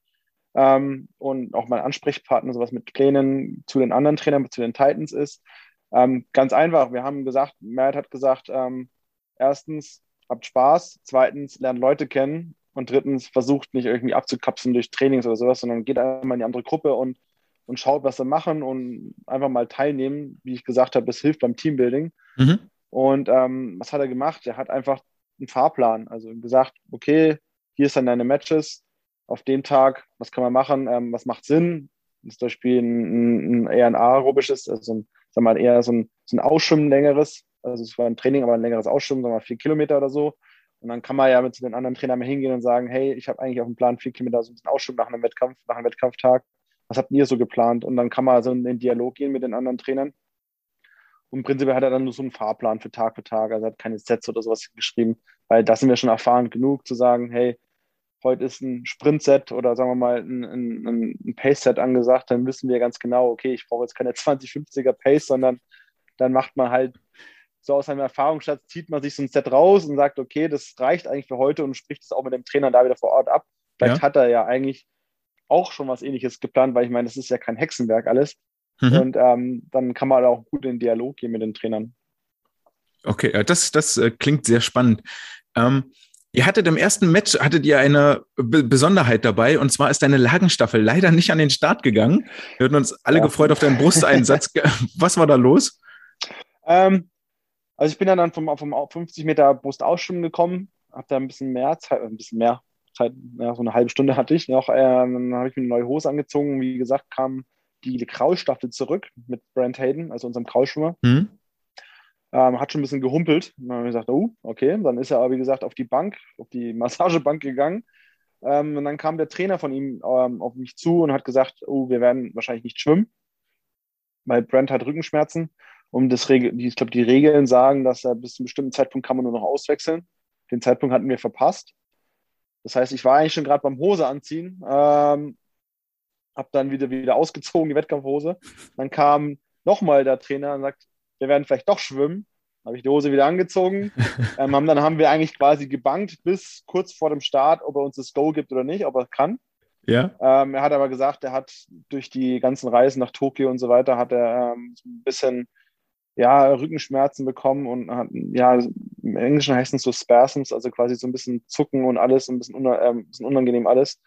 Ähm, und auch mein Ansprechpartner, sowas mit Plänen zu den anderen Trainern, zu den Titans ist. Ähm, ganz einfach, wir haben gesagt, Matt hat gesagt, ähm, erstens, habt Spaß, zweitens, lernt Leute kennen und drittens, versucht nicht irgendwie abzukapseln durch Trainings oder sowas, sondern geht einfach in die andere Gruppe und und schaut, was sie machen und einfach mal teilnehmen. Wie ich gesagt habe, das hilft beim Teambuilding. Mhm. Und ähm, was hat er gemacht? Er hat einfach einen Fahrplan, also gesagt, okay, hier dann deine Matches auf dem Tag, was kann man machen, ähm, was macht Sinn? Das ist zum Beispiel ein, ein, eher ein aerobisches, also ein, sag mal, eher so ein, so ein Ausschwimmen längeres, also es war ein Training, aber ein längeres Ausschwimmen, sagen wir mal vier Kilometer oder so. Und dann kann man ja mit den anderen Trainern mal hingehen und sagen, hey, ich habe eigentlich auf dem Plan vier Kilometer so ein bisschen Ausschwimmen nach einem Wettkampf, nach einem Wettkampftag was habt ihr so geplant? Und dann kann man so in den Dialog gehen mit den anderen Trainern. Und im Prinzip hat er dann nur so einen Fahrplan für Tag für Tag, also hat keine Sets oder sowas geschrieben, weil da sind wir schon erfahren genug zu sagen, hey, heute ist ein Sprint-Set oder sagen wir mal ein, ein, ein Pace-Set angesagt, dann wissen wir ganz genau, okay, ich brauche jetzt keine [laughs] 2050er Pace, sondern dann macht man halt so aus seinem Erfahrungsschatz, zieht man sich so ein Set raus und sagt, okay, das reicht eigentlich für heute und spricht es auch mit dem Trainer da wieder vor Ort ab. Vielleicht ja. hat er ja eigentlich auch schon was ähnliches geplant, weil ich meine, das ist ja kein Hexenwerk alles. Mhm. Und ähm, dann kann man auch gut in den Dialog gehen mit den Trainern. Okay, das, das äh, klingt sehr spannend. Ähm, ihr hattet im ersten Match hattet ihr eine B Besonderheit dabei und zwar ist deine Lagenstaffel leider nicht an den Start gegangen. Wir hatten uns alle ja. gefreut auf deinen Brusteinsatz. [laughs] Was war da los? Ähm, also ich bin dann vom, vom 50 Meter Brustausschwimmen gekommen, habe da ein bisschen mehr Zeit, ein bisschen mehr Zeit, ja, so eine halbe Stunde hatte ich noch. Ähm, dann habe ich mir eine neue Hose angezogen. Wie gesagt, kam die Kraulstaffel zurück mit Brent Hayden, also unserem Kraulschwimmer. Mhm. Ähm, hat schon ein bisschen gehumpelt. dann habe ich gesagt, oh, okay. Dann ist er aber, wie gesagt, auf die Bank, auf die [laughs] Massagebank gegangen. Ähm, und dann kam der Trainer von ihm ähm, auf mich zu und hat gesagt, oh, wir werden wahrscheinlich nicht schwimmen, weil Brent hat Rückenschmerzen. Und das ich glaube, die Regeln sagen, dass er bis zu einem bestimmten Zeitpunkt kann man nur noch auswechseln. Den Zeitpunkt hatten wir verpasst. Das heißt, ich war eigentlich schon gerade beim Hose anziehen, ähm, habe dann wieder, wieder ausgezogen, die Wettkampfhose. Dann kam nochmal der Trainer und sagt, wir werden vielleicht doch schwimmen. Dann habe ich die Hose wieder angezogen. [laughs] ähm, haben, dann haben wir eigentlich quasi gebankt bis kurz vor dem Start, ob er uns das Go gibt oder nicht, ob er kann. Ja. Ähm, er hat aber gesagt, er hat durch die ganzen Reisen nach Tokio und so weiter, hat er ähm, ein bisschen ja, Rückenschmerzen bekommen und hat, ja, im Englischen heißen es so Spasms, also quasi so ein bisschen Zucken und alles, ein bisschen, äh, ein bisschen unangenehm alles.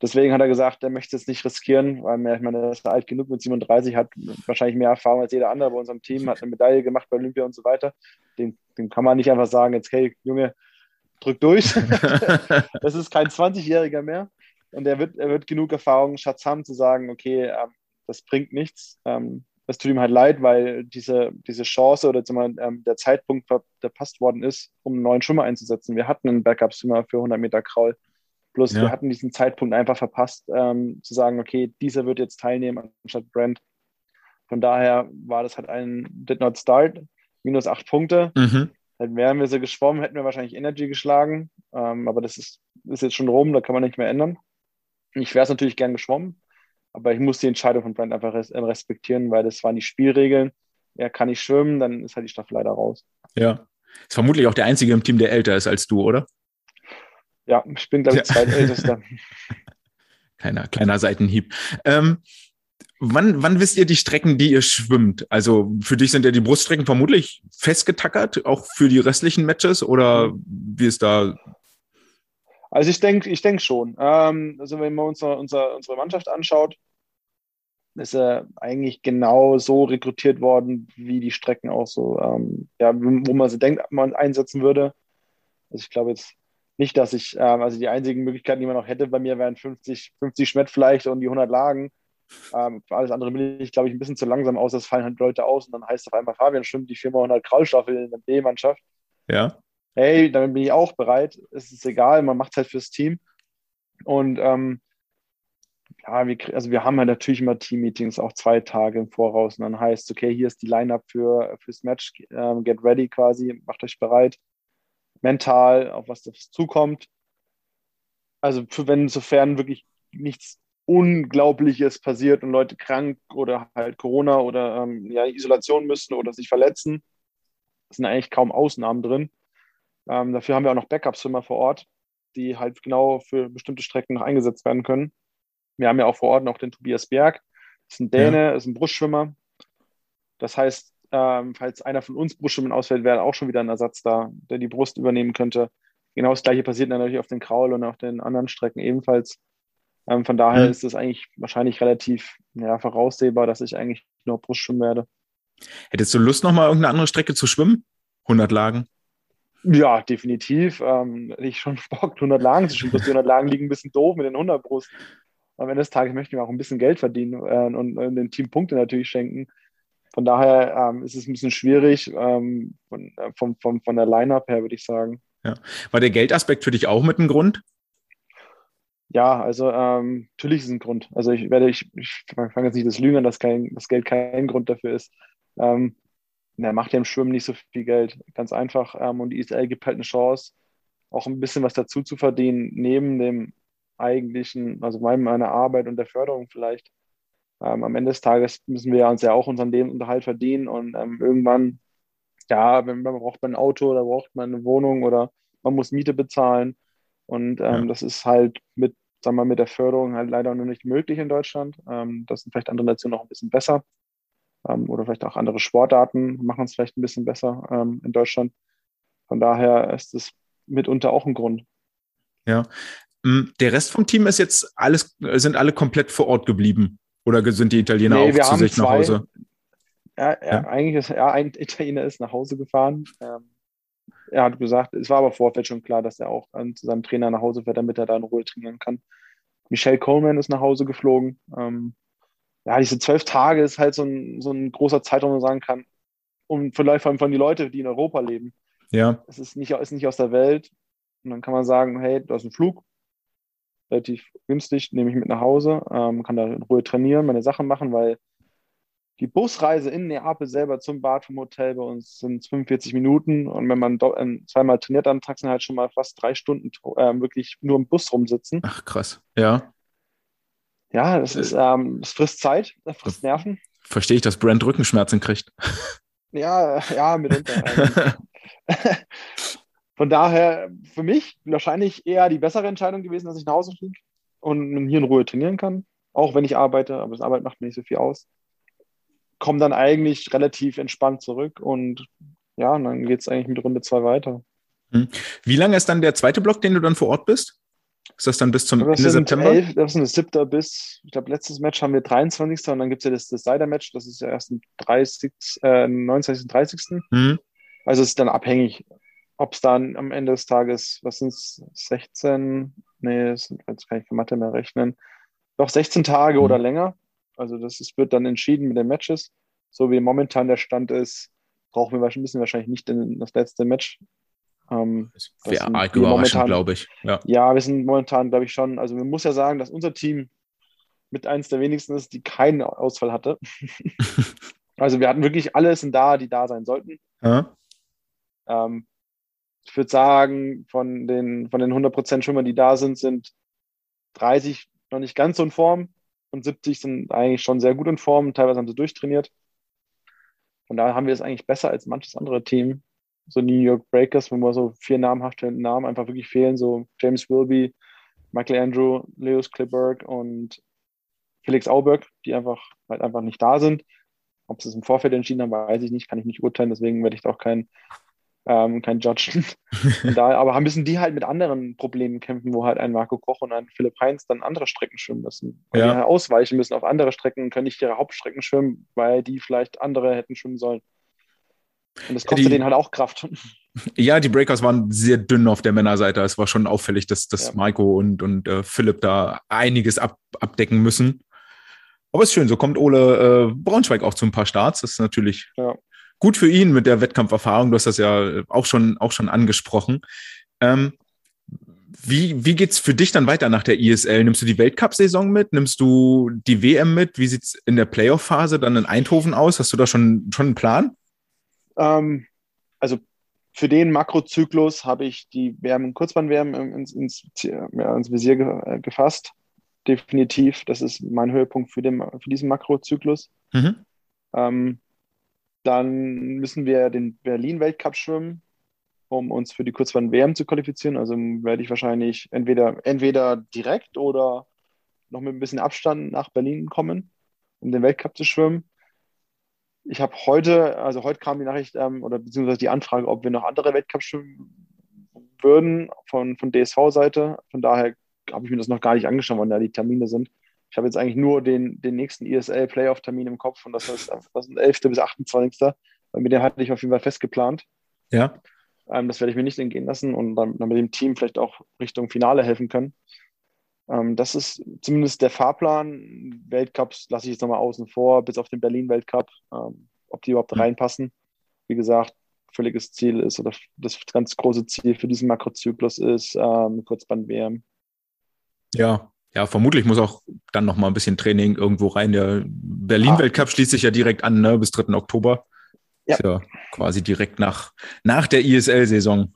Deswegen hat er gesagt, er möchte es nicht riskieren, weil er, ich meine, er ist alt genug mit 37, hat wahrscheinlich mehr Erfahrung als jeder andere bei unserem Team, hat eine Medaille gemacht bei Olympia und so weiter. Dem, dem kann man nicht einfach sagen, jetzt, hey, Junge, drück durch. [laughs] [laughs] das ist kein 20-Jähriger mehr. Und er wird, er wird genug Erfahrung, Schatz haben, zu sagen, okay, ähm, das bringt nichts. Ähm, es tut ihm halt leid, weil diese, diese Chance oder mal, ähm, der Zeitpunkt verpasst worden ist, um einen neuen Schwimmer einzusetzen. Wir hatten einen Backup-Swimmer für 100 Meter Kraul. Bloß ja. wir hatten diesen Zeitpunkt einfach verpasst, ähm, zu sagen, okay, dieser wird jetzt teilnehmen anstatt Brent. Von daher war das halt ein Did Not Start, minus acht Punkte. Mhm. Hätten wären wir so geschwommen, hätten wir wahrscheinlich Energy geschlagen. Ähm, aber das ist, ist jetzt schon rum, da kann man nicht mehr ändern. Ich wäre es natürlich gern geschwommen, aber ich muss die Entscheidung von Brent einfach äh, respektieren, weil das waren die Spielregeln. Er kann nicht schwimmen, dann ist halt die Staffel leider raus. Ja. Ist vermutlich auch der Einzige im Team, der älter ist als du, oder? Ja, ich bin, glaube ich, ja. zweitältester. [laughs] kleiner, kleiner Seitenhieb. Ähm, wann, wann wisst ihr die Strecken, die ihr schwimmt? Also für dich sind ja die Bruststrecken vermutlich festgetackert, auch für die restlichen Matches, oder wie ist da also ich denke ich denk schon. Ähm, also wenn man uns unser, unsere Mannschaft anschaut, ist er eigentlich genau so rekrutiert worden, wie die Strecken auch so, ähm, ja, wo man sie denkt, man einsetzen würde. Also ich glaube jetzt nicht, dass ich, ähm, also die einzigen Möglichkeiten, die man noch hätte bei mir, wären 50, 50 Schmett vielleicht und die 100 Lagen. Ähm, für alles andere bin ich, glaube ich, ein bisschen zu langsam aus. Das fallen halt Leute aus und dann heißt auf einmal, Fabian schwimmt die 400 Kraulstaffel in der B-Mannschaft. Ja. Hey, damit bin ich auch bereit. Es ist egal, man macht es halt fürs Team. Und ähm, ja, wir, also wir haben halt natürlich immer Team-Meetings, auch zwei Tage im Voraus. Und dann heißt, okay, hier ist die Line-Up für, fürs Match, ähm, get ready quasi, macht euch bereit. Mental, auf was das zukommt. Also für, wenn sofern wirklich nichts Unglaubliches passiert und Leute krank oder halt Corona oder ähm, ja, Isolation müssen oder sich verletzen, sind eigentlich kaum Ausnahmen drin. Ähm, dafür haben wir auch noch Backups immer vor Ort, die halt genau für bestimmte Strecken noch eingesetzt werden können. Wir haben ja auch vor Ort noch den Tobias Berg. Das ist ein Däne, ja. ist ein Brustschwimmer. Das heißt, ähm, falls einer von uns Brustschwimmen ausfällt, wäre auch schon wieder ein Ersatz da, der die Brust übernehmen könnte. Genau das gleiche passiert natürlich auf den Kraul und auf den anderen Strecken ebenfalls. Ähm, von daher mhm. ist es eigentlich wahrscheinlich relativ ja, voraussehbar, dass ich eigentlich nur Brustschwimmen werde. Hättest du Lust, nochmal irgendeine andere Strecke zu schwimmen? 100 Lagen? Ja, definitiv. Ähm, ich schon [laughs] Bock, 100 Lagen zu schwimmen. Die 100 Lagen liegen ein bisschen doof mit den 100 Brust am Ende des Tages möchten wir auch ein bisschen Geld verdienen äh, und, und, dem Team Punkte natürlich schenken. Von daher ähm, ist es ein bisschen schwierig ähm, von, äh, von, von, von der Line-Up her, würde ich sagen. Ja. War der Geldaspekt für dich auch mit einem Grund? Ja, also ähm, natürlich ist es ein Grund. Also ich werde, ich, ich fange jetzt nicht das Lügen an, dass kein, das Geld kein Grund dafür ist. Ähm, er macht ja im Schwimmen nicht so viel Geld, ganz einfach. Ähm, und die ISL gibt halt eine Chance, auch ein bisschen was dazu zu verdienen, neben dem eigentlichen, also meiner Arbeit und der Förderung vielleicht. Ähm, am Ende des Tages müssen wir uns ja auch unseren Lebensunterhalt verdienen und ähm, irgendwann, ja, wenn, man braucht man ein Auto oder braucht man eine Wohnung oder man muss Miete bezahlen und ähm, ja. das ist halt mit, sagen wir mal, mit der Förderung halt leider noch nicht möglich in Deutschland. Ähm, das sind vielleicht andere Nationen noch ein bisschen besser ähm, oder vielleicht auch andere Sportarten machen es vielleicht ein bisschen besser ähm, in Deutschland. Von daher ist es mitunter auch ein Grund. Ja, hm, der Rest vom Team ist jetzt alles, sind alle komplett vor Ort geblieben. Oder sind die Italiener nee, auch zu sich zwei, nach Hause? Ja, ja, ja, eigentlich ist ja ein Italiener ist nach Hause gefahren. Ähm, er hat gesagt, es war aber vorfeld schon klar, dass er auch ähm, zu seinem Trainer nach Hause fährt, damit er da in Ruhe trainieren kann. Michelle Coleman ist nach Hause geflogen. Ähm, ja, diese zwölf Tage ist halt so ein, so ein großer Zeitraum, wo man sagen kann, und vielleicht vor allem von den Leuten, die in Europa leben. Ja. Es ist nicht, ist nicht aus der Welt. Und dann kann man sagen, hey, du hast einen Flug, relativ günstig, nehme ich mit nach Hause, ähm, kann da in Ruhe trainieren, meine Sachen machen, weil die Busreise in Neapel selber zum Bad vom Hotel bei uns sind 45 Minuten und wenn man äh, zweimal trainiert, dann taxen halt schon mal fast drei Stunden äh, wirklich nur im Bus rumsitzen. Ach krass, ja. Ja, das ist, ähm, das frisst Zeit, das frisst Nerven. Verstehe ich, dass Brand Rückenschmerzen kriegt. Ja, ja, mitunter. [laughs] [laughs] Von daher für mich wahrscheinlich eher die bessere Entscheidung gewesen, dass ich nach Hause fliege und hier in Ruhe trainieren kann. Auch wenn ich arbeite, aber das Arbeit macht mir nicht so viel aus. Komme dann eigentlich relativ entspannt zurück und ja, und dann geht es eigentlich mit Runde zwei weiter. Hm. Wie lange ist dann der zweite Block, den du dann vor Ort bist? Ist das dann bis zum das Ende September? Elf, das ist ein siebter bis, ich glaube, letztes Match haben wir 23. und dann gibt es ja das Decider-Match, das ist ja erst am 30, äh, 29. und 30. Mhm. Also es ist dann abhängig, ob es dann am Ende des Tages, was sind es, 16, nee, jetzt kann ich für Mathe mehr rechnen, doch 16 Tage mhm. oder länger. Also das ist, wird dann entschieden mit den Matches. So wie momentan der Stand ist, brauchen wir bisschen wahrscheinlich nicht in das letzte Match. Ähm, das wäre arg überraschend, glaube ich. Ja. ja, wir sind momentan, glaube ich, schon, also man muss ja sagen, dass unser Team mit eins der wenigsten ist, die keinen Ausfall hatte. [laughs] also wir hatten wirklich alle sind da, die da sein sollten. Ja. Ähm, ich würde sagen, von den, von den 100% Schwimmer, die da sind, sind 30 noch nicht ganz so in Form und 70 sind eigentlich schon sehr gut in Form. Teilweise haben sie durchtrainiert. Von daher haben wir es eigentlich besser als manches andere Team. So New York Breakers, wo wir so vier namhafte Namen einfach wirklich fehlen, so James Wilby, Michael Andrew, Leos Kliberg und Felix Auberg, die einfach halt einfach nicht da sind. Ob sie es im Vorfeld entschieden haben, weiß ich nicht, kann ich nicht urteilen, deswegen werde ich da auch kein ähm, kein Judge. [laughs] da, aber müssen die halt mit anderen Problemen kämpfen, wo halt ein Marco Koch und ein Philipp Heinz dann andere Strecken schwimmen müssen. Ja. die halt ausweichen müssen auf andere Strecken, können nicht ihre Hauptstrecken schwimmen, weil die vielleicht andere hätten schwimmen sollen. Und das kostet die, denen halt auch Kraft. [laughs] Ja, die Breakers waren sehr dünn auf der Männerseite. Es war schon auffällig, dass, dass ja. Maiko und, und äh, Philipp da einiges ab, abdecken müssen. Aber ist schön, so kommt Ole äh, Braunschweig auch zu ein paar Starts. Das ist natürlich ja. Gut für ihn mit der Wettkampferfahrung. Du hast das ja auch schon, auch schon angesprochen. Ähm, wie, wie geht's für dich dann weiter nach der ISL? Nimmst du die Weltcup-Saison mit? Nimmst du die WM mit? Wie sieht's in der Playoff-Phase dann in Eindhoven aus? Hast du da schon, schon einen Plan? Ähm, also für den Makrozyklus habe ich die Wärme, Kurzbahnwärme ins, ins, ja, ins Visier ge, äh, gefasst. Definitiv. Das ist mein Höhepunkt für, den, für diesen Makrozyklus. Mhm. Ähm, dann müssen wir den Berlin-Weltcup schwimmen, um uns für die Kurzbahn-WM zu qualifizieren. Also werde ich wahrscheinlich entweder, entweder direkt oder noch mit ein bisschen Abstand nach Berlin kommen, um den Weltcup zu schwimmen ich habe heute, also heute kam die Nachricht ähm, oder beziehungsweise die Anfrage, ob wir noch andere Weltcups schwimmen würden von, von DSV-Seite. Von daher habe ich mir das noch gar nicht angeschaut, wann da die Termine sind. Ich habe jetzt eigentlich nur den, den nächsten ESL-Playoff-Termin im Kopf und das ist, das ist 11. bis 28. Weil mit dem hatte ich auf jeden Fall festgeplant. Ja. Ähm, das werde ich mir nicht entgehen lassen und dann, dann mit dem Team vielleicht auch Richtung Finale helfen können. Ähm, das ist zumindest der Fahrplan. Weltcups lasse ich jetzt nochmal außen vor, bis auf den Berlin-Weltcup, ähm, ob die überhaupt mhm. reinpassen. Wie gesagt, völliges Ziel ist oder das ganz große Ziel für diesen Makrozyklus ist ähm, Kurzbahn-WM. Ja, ja, vermutlich muss auch dann noch mal ein bisschen Training irgendwo rein. Der Berlin-Weltcup ah. schließt sich ja direkt an, ne, bis 3. Oktober. Ja. Ist ja quasi direkt nach, nach der ISL-Saison.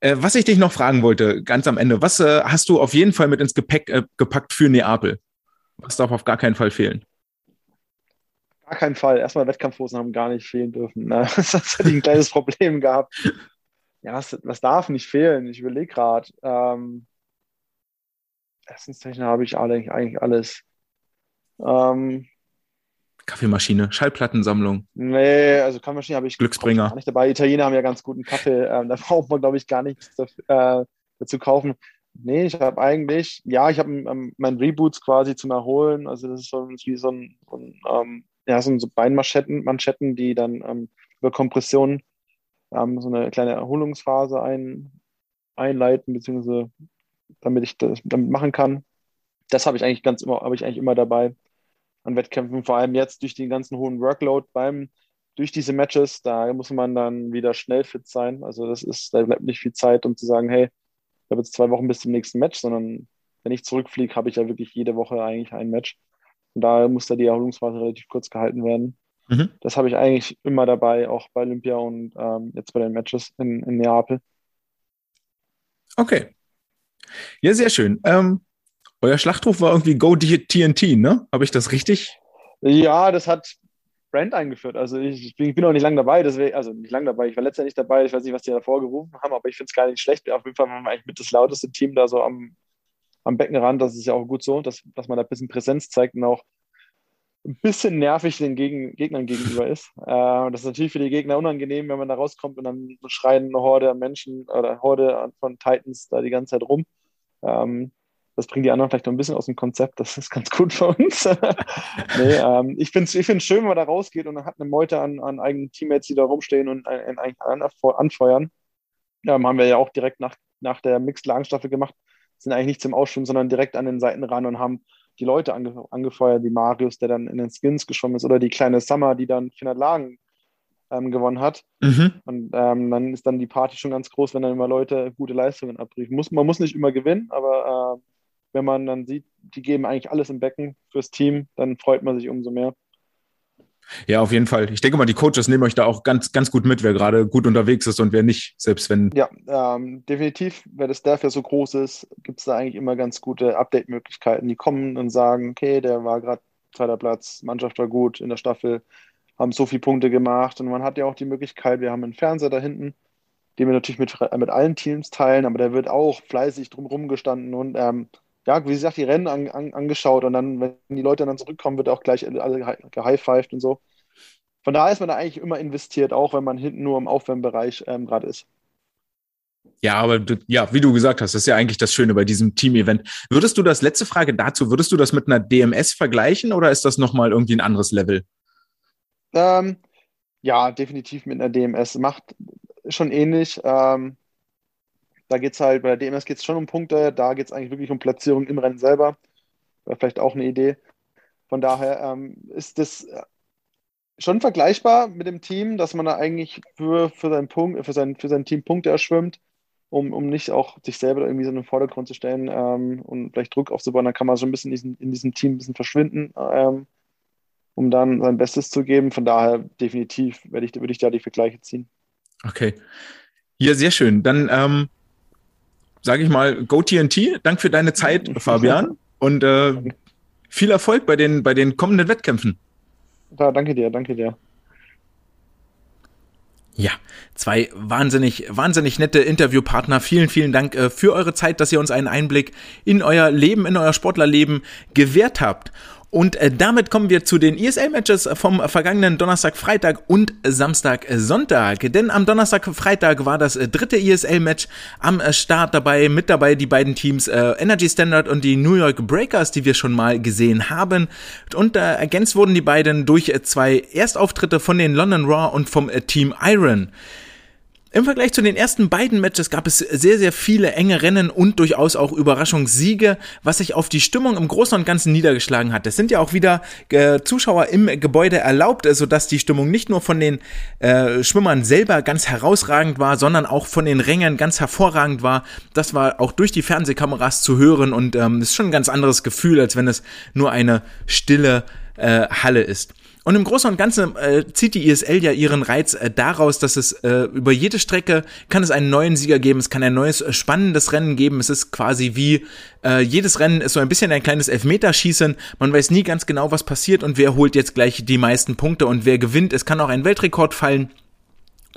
Äh, was ich dich noch fragen wollte, ganz am Ende, was äh, hast du auf jeden Fall mit ins Gepäck äh, gepackt für Neapel? Was darf auf gar keinen Fall fehlen? Gar keinen Fall. Erstmal Wettkampfhosen haben gar nicht fehlen dürfen. Ne? [laughs] Das hat ein kleines Problem gehabt. Ja, was, was darf nicht fehlen? Ich überlege gerade. Ähm, Essenstechnik habe ich alle, eigentlich alles. Ähm, Kaffeemaschine, Schallplattensammlung. Nee, also Kaffeemaschine habe ich Glücksbringer. gar nicht dabei. Italiener haben ja ganz guten Kaffee. Ähm, da [laughs] braucht man, glaube ich, gar nichts dafür, äh, dazu kaufen. Nee, ich habe eigentlich, ja, ich habe ähm, mein Reboots quasi zum Erholen. Also das ist so wie so ein, ein ähm, ja, so, so Beinmanschetten, Manschetten, die dann ähm, über Kompression ähm, so eine kleine Erholungsphase ein, einleiten, beziehungsweise damit ich das damit machen kann. Das habe ich eigentlich ganz immer, habe ich eigentlich immer dabei an Wettkämpfen, vor allem jetzt durch den ganzen hohen Workload beim, durch diese Matches, da muss man dann wieder schnell fit sein. Also das ist, da bleibt nicht viel Zeit, um zu sagen, hey, ich habe jetzt zwei Wochen bis zum nächsten Match, sondern wenn ich zurückfliege, habe ich ja wirklich jede Woche eigentlich ein Match. Und da muss da die Erholungsphase relativ kurz gehalten werden. Mhm. Das habe ich eigentlich immer dabei, auch bei Olympia und ähm, jetzt bei den Matches in, in Neapel. Okay. Ja, sehr schön. Ähm, euer Schlachtruf war irgendwie Go TNT, ne? Habe ich das richtig? Ja, das hat Brand eingeführt. Also ich, ich bin auch nicht lange dabei, deswegen, also nicht lange dabei, ich war letztendlich dabei, ich weiß nicht, was die davor gerufen haben, aber ich finde es gar nicht schlecht. Auf jeden Fall waren wir eigentlich mit das lauteste Team da so am, am Beckenrand. Das ist ja auch gut so, dass, dass man da ein bisschen Präsenz zeigt und auch ein bisschen nervig den Gegen Gegnern gegenüber ist. Äh, das ist natürlich für die Gegner unangenehm, wenn man da rauskommt und dann schreien eine Horde Menschen oder Horde von Titans da die ganze Zeit rum. Ähm, das bringt die anderen vielleicht noch ein bisschen aus dem Konzept. Das ist ganz gut für uns. [laughs] nee, ähm, ich finde es ich schön, wenn man da rausgeht und hat eine Meute an, an eigenen Teammates, die da rumstehen und einen anfeuern. Ähm, haben wir ja auch direkt nach, nach der Mixed-Lagenstaffel gemacht. Sind eigentlich nicht zum Ausschwimmen, sondern direkt an den Seiten ran und haben die Leute ange angefeuert, wie Marius, der dann in den Skins geschwommen ist, oder die kleine Summer, die dann 400 Lagen ähm, gewonnen hat. Mhm. Und ähm, dann ist dann die Party schon ganz groß, wenn dann immer Leute gute Leistungen abrufen. Muss, man muss nicht immer gewinnen, aber äh, wenn man dann sieht, die geben eigentlich alles im Becken fürs Team, dann freut man sich umso mehr. Ja, auf jeden Fall. Ich denke mal, die Coaches nehmen euch da auch ganz, ganz gut mit, wer gerade gut unterwegs ist und wer nicht, selbst wenn. Ja, ähm, definitiv, weil das Staff ja so groß ist, gibt es da eigentlich immer ganz gute Update-Möglichkeiten. Die kommen und sagen, okay, der war gerade zweiter Platz, Mannschaft war gut in der Staffel, haben so viele Punkte gemacht und man hat ja auch die Möglichkeit, wir haben einen Fernseher da hinten, den wir natürlich mit, mit allen Teams teilen, aber der wird auch fleißig drumherum gestanden und ähm, ja, wie gesagt, die Rennen an, an, angeschaut und dann, wenn die Leute dann zurückkommen, wird auch gleich alle gehighfived und so. von daher ist man da eigentlich immer investiert, auch wenn man hinten nur im Aufwärmbereich ähm, gerade ist. Ja, aber ja, wie du gesagt hast, das ist ja eigentlich das Schöne bei diesem Team-Event. Würdest du das, letzte Frage dazu, würdest du das mit einer DMS vergleichen oder ist das nochmal irgendwie ein anderes Level? Ähm, ja, definitiv mit einer DMS. Macht schon ähnlich. Ähm, da geht es halt, bei der DMS geht es schon um Punkte, da geht es eigentlich wirklich um Platzierung im Rennen selber. Wäre vielleicht auch eine Idee. Von daher ähm, ist das schon vergleichbar mit dem Team, dass man da eigentlich für, für, sein, Punkt, für, sein, für sein Team Punkte erschwimmt um, um nicht auch sich selber irgendwie so in den Vordergrund zu stellen ähm, und vielleicht Druck aufzubauen, dann kann man so ein bisschen in, diesem, in diesem Team ein bisschen verschwinden, ähm, um dann sein Bestes zu geben. Von daher definitiv werde ich, würde ich da die Vergleiche ziehen. Okay. Ja, sehr schön. Dann ähm, sage ich mal, Go TNT. Dank für deine Zeit, Fabian. Und äh, viel Erfolg bei den, bei den kommenden Wettkämpfen. Ja, danke dir, danke dir. Ja, zwei wahnsinnig, wahnsinnig nette Interviewpartner. Vielen, vielen Dank äh, für eure Zeit, dass ihr uns einen Einblick in euer Leben, in euer Sportlerleben gewährt habt. Und äh, damit kommen wir zu den ESL-Matches vom vergangenen Donnerstag, Freitag und Samstag, Sonntag. Denn am Donnerstag, Freitag war das äh, dritte ESL-Match am äh, Start dabei. Mit dabei die beiden Teams äh, Energy Standard und die New York Breakers, die wir schon mal gesehen haben. Und äh, ergänzt wurden die beiden durch äh, zwei Erstauftritte von den London Raw und vom äh, Team Iron. Im Vergleich zu den ersten beiden Matches gab es sehr, sehr viele enge Rennen und durchaus auch Überraschungssiege, was sich auf die Stimmung im Großen und Ganzen niedergeschlagen hat. Es sind ja auch wieder äh, Zuschauer im Gebäude erlaubt, sodass die Stimmung nicht nur von den äh, Schwimmern selber ganz herausragend war, sondern auch von den Rängern ganz hervorragend war. Das war auch durch die Fernsehkameras zu hören und ähm, ist schon ein ganz anderes Gefühl, als wenn es nur eine stille äh, Halle ist. Und im Großen und Ganzen äh, zieht die ISL ja ihren Reiz äh, daraus, dass es äh, über jede Strecke kann es einen neuen Sieger geben, es kann ein neues äh, spannendes Rennen geben. Es ist quasi wie äh, jedes Rennen ist so ein bisschen ein kleines Elfmeterschießen. Man weiß nie ganz genau, was passiert und wer holt jetzt gleich die meisten Punkte und wer gewinnt. Es kann auch ein Weltrekord fallen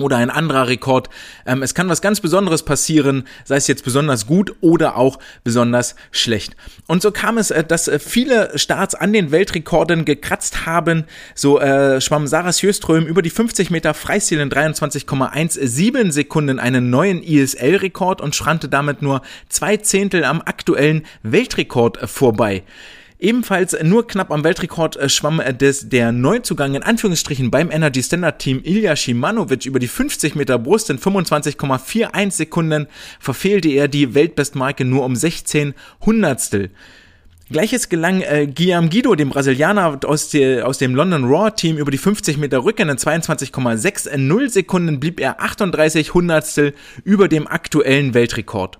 oder ein anderer Rekord. Ähm, es kann was ganz Besonderes passieren, sei es jetzt besonders gut oder auch besonders schlecht. Und so kam es, äh, dass äh, viele Starts an den Weltrekorden gekratzt haben. So äh, schwamm Sarah Sjöström über die 50 Meter Freistil in 23,17 Sekunden einen neuen ISL-Rekord und schrannte damit nur zwei Zehntel am aktuellen Weltrekord vorbei. Ebenfalls nur knapp am Weltrekord äh, schwamm äh, des, der Neuzugang in Anführungsstrichen beim Energy Standard Team Ilya Shimanovic über die 50 Meter Brust in 25,41 Sekunden verfehlte er die Weltbestmarke nur um 16 Hundertstel. Gleiches gelang äh, Guillaume Guido, dem Brasilianer aus, der, aus dem London Raw Team, über die 50 Meter Rücken in 22,60 Sekunden blieb er 38 Hundertstel über dem aktuellen Weltrekord.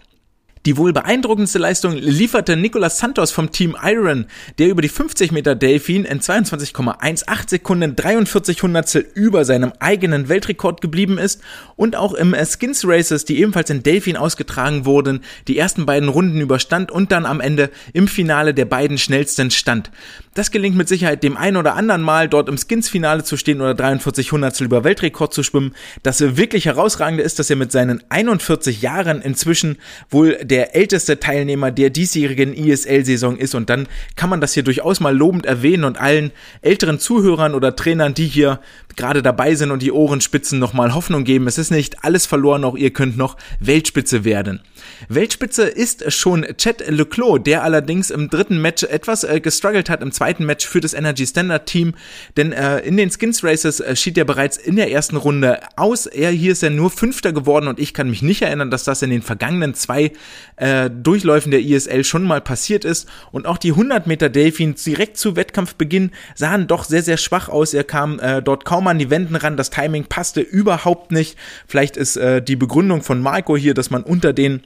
Die wohl beeindruckendste Leistung lieferte Nicolas Santos vom Team Iron, der über die 50 Meter Delfin in 22,18 Sekunden 43 Hundertstel über seinem eigenen Weltrekord geblieben ist und auch im Skins Races, die ebenfalls in Delfin ausgetragen wurden, die ersten beiden Runden überstand und dann am Ende im Finale der beiden schnellsten stand. Das gelingt mit Sicherheit dem einen oder anderen Mal, dort im Skins-Finale zu stehen oder 43 Hundertstel über Weltrekord zu schwimmen. Das wirklich herausragende ist, dass er mit seinen 41 Jahren inzwischen wohl der älteste Teilnehmer der diesjährigen ISL-Saison ist. Und dann kann man das hier durchaus mal lobend erwähnen und allen älteren Zuhörern oder Trainern, die hier gerade dabei sind und die Ohrenspitzen nochmal Hoffnung geben. Es ist nicht alles verloren, auch ihr könnt noch Weltspitze werden. Weltspitze ist schon Chet Leclos, der allerdings im dritten Match etwas äh, gestruggelt hat im zweiten Match für das Energy Standard Team, denn äh, in den Skins Races äh, schied er bereits in der ersten Runde aus. Er hier ist er nur Fünfter geworden und ich kann mich nicht erinnern, dass das in den vergangenen zwei äh, Durchläufen der ISL schon mal passiert ist und auch die 100 Meter Delfins direkt zu Wettkampfbeginn sahen doch sehr, sehr schwach aus. Er kam äh, dort kaum an die Wänden ran, das Timing passte überhaupt nicht. Vielleicht ist äh, die Begründung von Marco hier, dass man unter den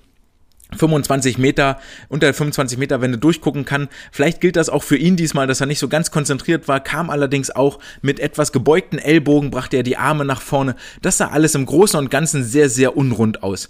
25 Meter, unter 25 Meter Wende durchgucken kann. Vielleicht gilt das auch für ihn diesmal, dass er nicht so ganz konzentriert war, kam allerdings auch mit etwas gebeugten Ellbogen, brachte er die Arme nach vorne. Das sah alles im Großen und Ganzen sehr, sehr unrund aus.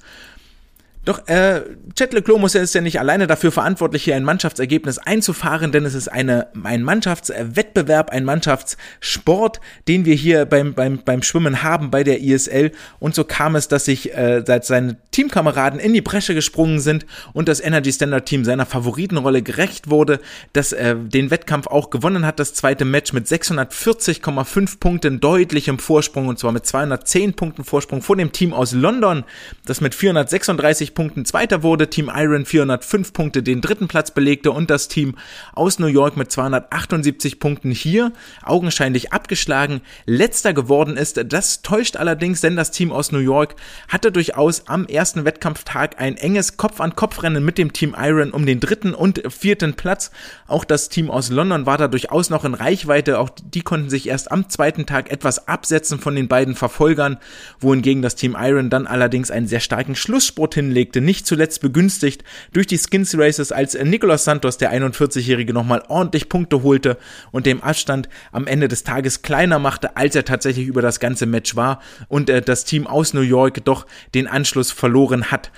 Doch äh, Chet Leclos muss ja ist ja nicht alleine dafür verantwortlich, hier ein Mannschaftsergebnis einzufahren, denn es ist eine, ein Mannschaftswettbewerb, ein Mannschaftssport, den wir hier beim, beim, beim Schwimmen haben bei der ISL. Und so kam es, dass sich äh, seine Teamkameraden in die Bresche gesprungen sind und das Energy Standard Team seiner Favoritenrolle gerecht wurde, das äh, den Wettkampf auch gewonnen hat, das zweite Match mit 640,5 Punkten deutlichem Vorsprung und zwar mit 210 Punkten Vorsprung vor dem Team aus London, das mit 436 Punkten Zweiter wurde, Team Iron 405 Punkte den dritten Platz belegte und das Team aus New York mit 278 Punkten hier augenscheinlich abgeschlagen letzter geworden ist. Das täuscht allerdings, denn das Team aus New York hatte durchaus am ersten Wettkampftag ein enges Kopf-an-Kopf-Rennen mit dem Team Iron um den dritten und vierten Platz. Auch das Team aus London war da durchaus noch in Reichweite. Auch die konnten sich erst am zweiten Tag etwas absetzen von den beiden Verfolgern, wohingegen das Team Iron dann allerdings einen sehr starken Schlusssport hinlegte, nicht zuletzt begünstigt durch die Skins Races, als Nicolas Santos, der 41-Jährige, nochmal ordentlich Punkte holte und dem Abstand am Ende des Tages kleiner machte, als er tatsächlich über das ganze Match war und äh, das Team aus New York doch den Anschluss verloren hat.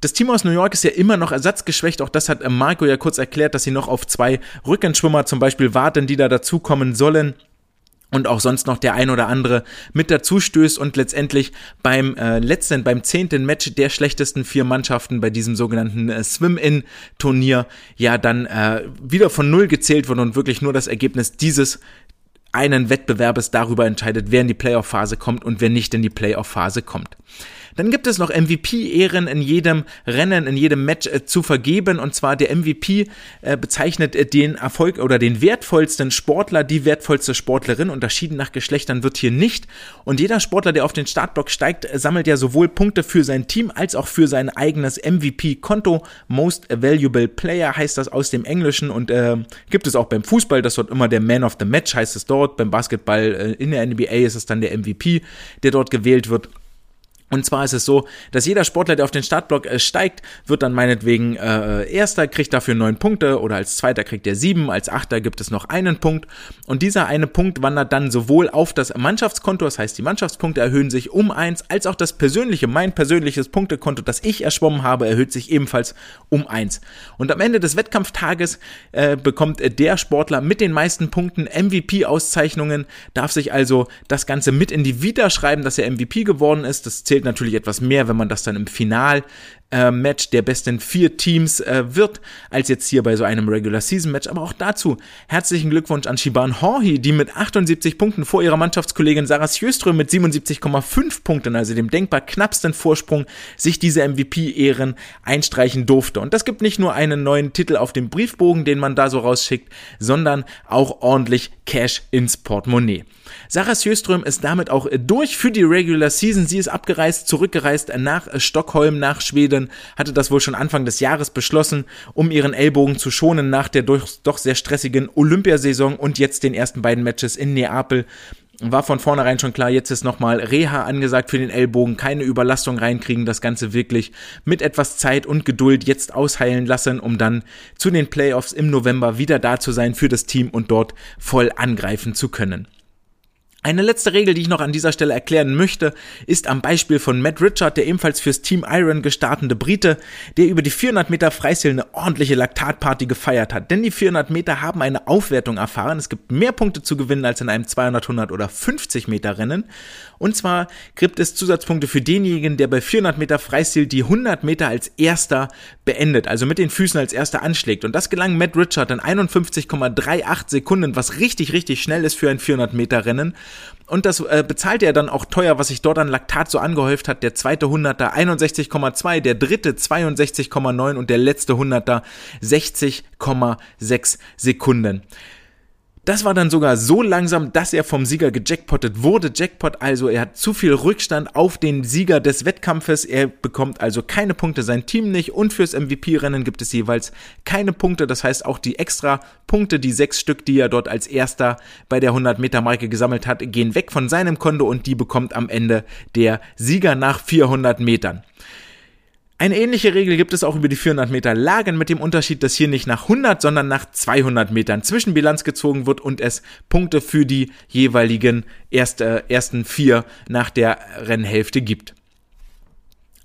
Das Team aus New York ist ja immer noch ersatzgeschwächt. Auch das hat äh, Marco ja kurz erklärt, dass sie noch auf zwei Rückenschwimmer zum Beispiel warten, die da dazukommen sollen und auch sonst noch der ein oder andere mit dazu stößt und letztendlich beim äh, letzten, beim zehnten Match der schlechtesten vier Mannschaften bei diesem sogenannten äh, Swim-In-Turnier ja dann äh, wieder von Null gezählt wurde und wirklich nur das Ergebnis dieses einen Wettbewerbes darüber entscheidet, wer in die Playoff-Phase kommt und wer nicht in die Playoff-Phase kommt. Dann gibt es noch MVP-Ehren in jedem Rennen, in jedem Match äh, zu vergeben. Und zwar der MVP äh, bezeichnet äh, den Erfolg oder den wertvollsten Sportler, die wertvollste Sportlerin. Unterschieden nach Geschlechtern wird hier nicht. Und jeder Sportler, der auf den Startblock steigt, äh, sammelt ja sowohl Punkte für sein Team als auch für sein eigenes MVP-Konto. Most Valuable Player heißt das aus dem Englischen und äh, gibt es auch beim Fußball. Das wird immer der Man of the Match heißt es dort. Beim Basketball äh, in der NBA ist es dann der MVP, der dort gewählt wird. Und zwar ist es so, dass jeder Sportler, der auf den Startblock äh, steigt, wird dann meinetwegen äh, Erster, kriegt dafür neun Punkte oder als Zweiter kriegt er sieben, als Achter gibt es noch einen Punkt. Und dieser eine Punkt wandert dann sowohl auf das Mannschaftskonto, das heißt die Mannschaftspunkte erhöhen sich um eins, als auch das persönliche, mein persönliches Punktekonto, das ich erschwommen habe, erhöht sich ebenfalls um eins. Und am Ende des Wettkampftages äh, bekommt der Sportler mit den meisten Punkten MVP-Auszeichnungen, darf sich also das Ganze mit in die Vita schreiben, dass er MVP geworden ist. Das zählt zählt natürlich etwas mehr, wenn man das dann im Final äh, der besten vier Teams äh, wird, als jetzt hier bei so einem Regular Season Match. Aber auch dazu herzlichen Glückwunsch an Shiban Horhi, die mit 78 Punkten vor ihrer Mannschaftskollegin Sarah Sjöström mit 77,5 Punkten, also dem denkbar knappsten Vorsprung, sich diese MVP-Ehren einstreichen durfte. Und das gibt nicht nur einen neuen Titel auf dem Briefbogen, den man da so rausschickt, sondern auch ordentlich Cash ins Portemonnaie. Sarah Sjöström ist damit auch durch für die Regular Season. Sie ist abgereist, zurückgereist nach Stockholm, nach Schweden hatte das wohl schon Anfang des Jahres beschlossen, um ihren Ellbogen zu schonen nach der doch sehr stressigen Olympiasaison und jetzt den ersten beiden Matches in Neapel war von vornherein schon klar, jetzt ist nochmal Reha angesagt für den Ellbogen, keine Überlastung reinkriegen, das Ganze wirklich mit etwas Zeit und Geduld jetzt ausheilen lassen, um dann zu den Playoffs im November wieder da zu sein für das Team und dort voll angreifen zu können. Eine letzte Regel, die ich noch an dieser Stelle erklären möchte, ist am Beispiel von Matt Richard, der ebenfalls fürs Team Iron gestartende Brite, der über die 400 Meter Freistil eine ordentliche Laktatparty gefeiert hat. Denn die 400 Meter haben eine Aufwertung erfahren. Es gibt mehr Punkte zu gewinnen als in einem 200, 100 oder 50 Meter Rennen. Und zwar gibt es Zusatzpunkte für denjenigen, der bei 400 Meter Freistil die 100 Meter als erster beendet, also mit den Füßen als erster anschlägt. Und das gelang Matt Richard in 51,38 Sekunden, was richtig, richtig schnell ist für ein 400 Meter Rennen. Und das äh, bezahlt er dann auch teuer, was sich dort an Laktat so angehäuft hat. Der zweite Hunderter 61,2, der dritte 62,9 und der letzte Hunderter 60,6 Sekunden. Das war dann sogar so langsam, dass er vom Sieger gejackpottet wurde. Jackpot also, er hat zu viel Rückstand auf den Sieger des Wettkampfes. Er bekommt also keine Punkte, sein Team nicht. Und fürs MVP-Rennen gibt es jeweils keine Punkte. Das heißt, auch die extra Punkte, die sechs Stück, die er dort als erster bei der 100-Meter-Marke gesammelt hat, gehen weg von seinem Konto und die bekommt am Ende der Sieger nach 400 Metern. Eine ähnliche Regel gibt es auch über die 400 Meter Lagen mit dem Unterschied, dass hier nicht nach 100, sondern nach 200 Metern Zwischenbilanz gezogen wird und es Punkte für die jeweiligen erste, ersten vier nach der Rennhälfte gibt.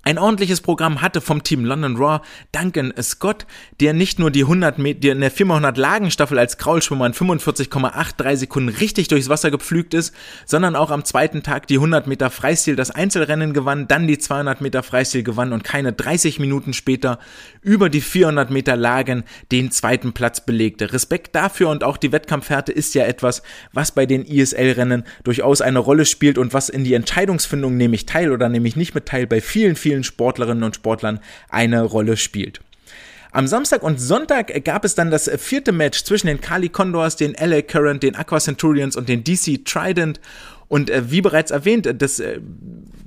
Ein ordentliches Programm hatte vom Team London Raw Duncan Scott, der nicht nur die 100 Meter, in der 400 Lagenstaffel als Kraulschwimmer in 45,83 Sekunden richtig durchs Wasser gepflügt ist, sondern auch am zweiten Tag die 100 Meter Freistil das Einzelrennen gewann, dann die 200 Meter Freistil gewann und keine 30 Minuten später über die 400 Meter Lagen den zweiten Platz belegte. Respekt dafür und auch die Wettkampfhärte ist ja etwas, was bei den ISL-Rennen durchaus eine Rolle spielt und was in die Entscheidungsfindung nehme ich teil oder nehme ich nicht mit teil bei vielen, vielen vielen Sportlerinnen und Sportlern eine Rolle spielt. Am Samstag und Sonntag gab es dann das vierte Match zwischen den Kali Condors, den LA Current, den Aqua Centurions und den DC Trident. Und äh, wie bereits erwähnt, das äh,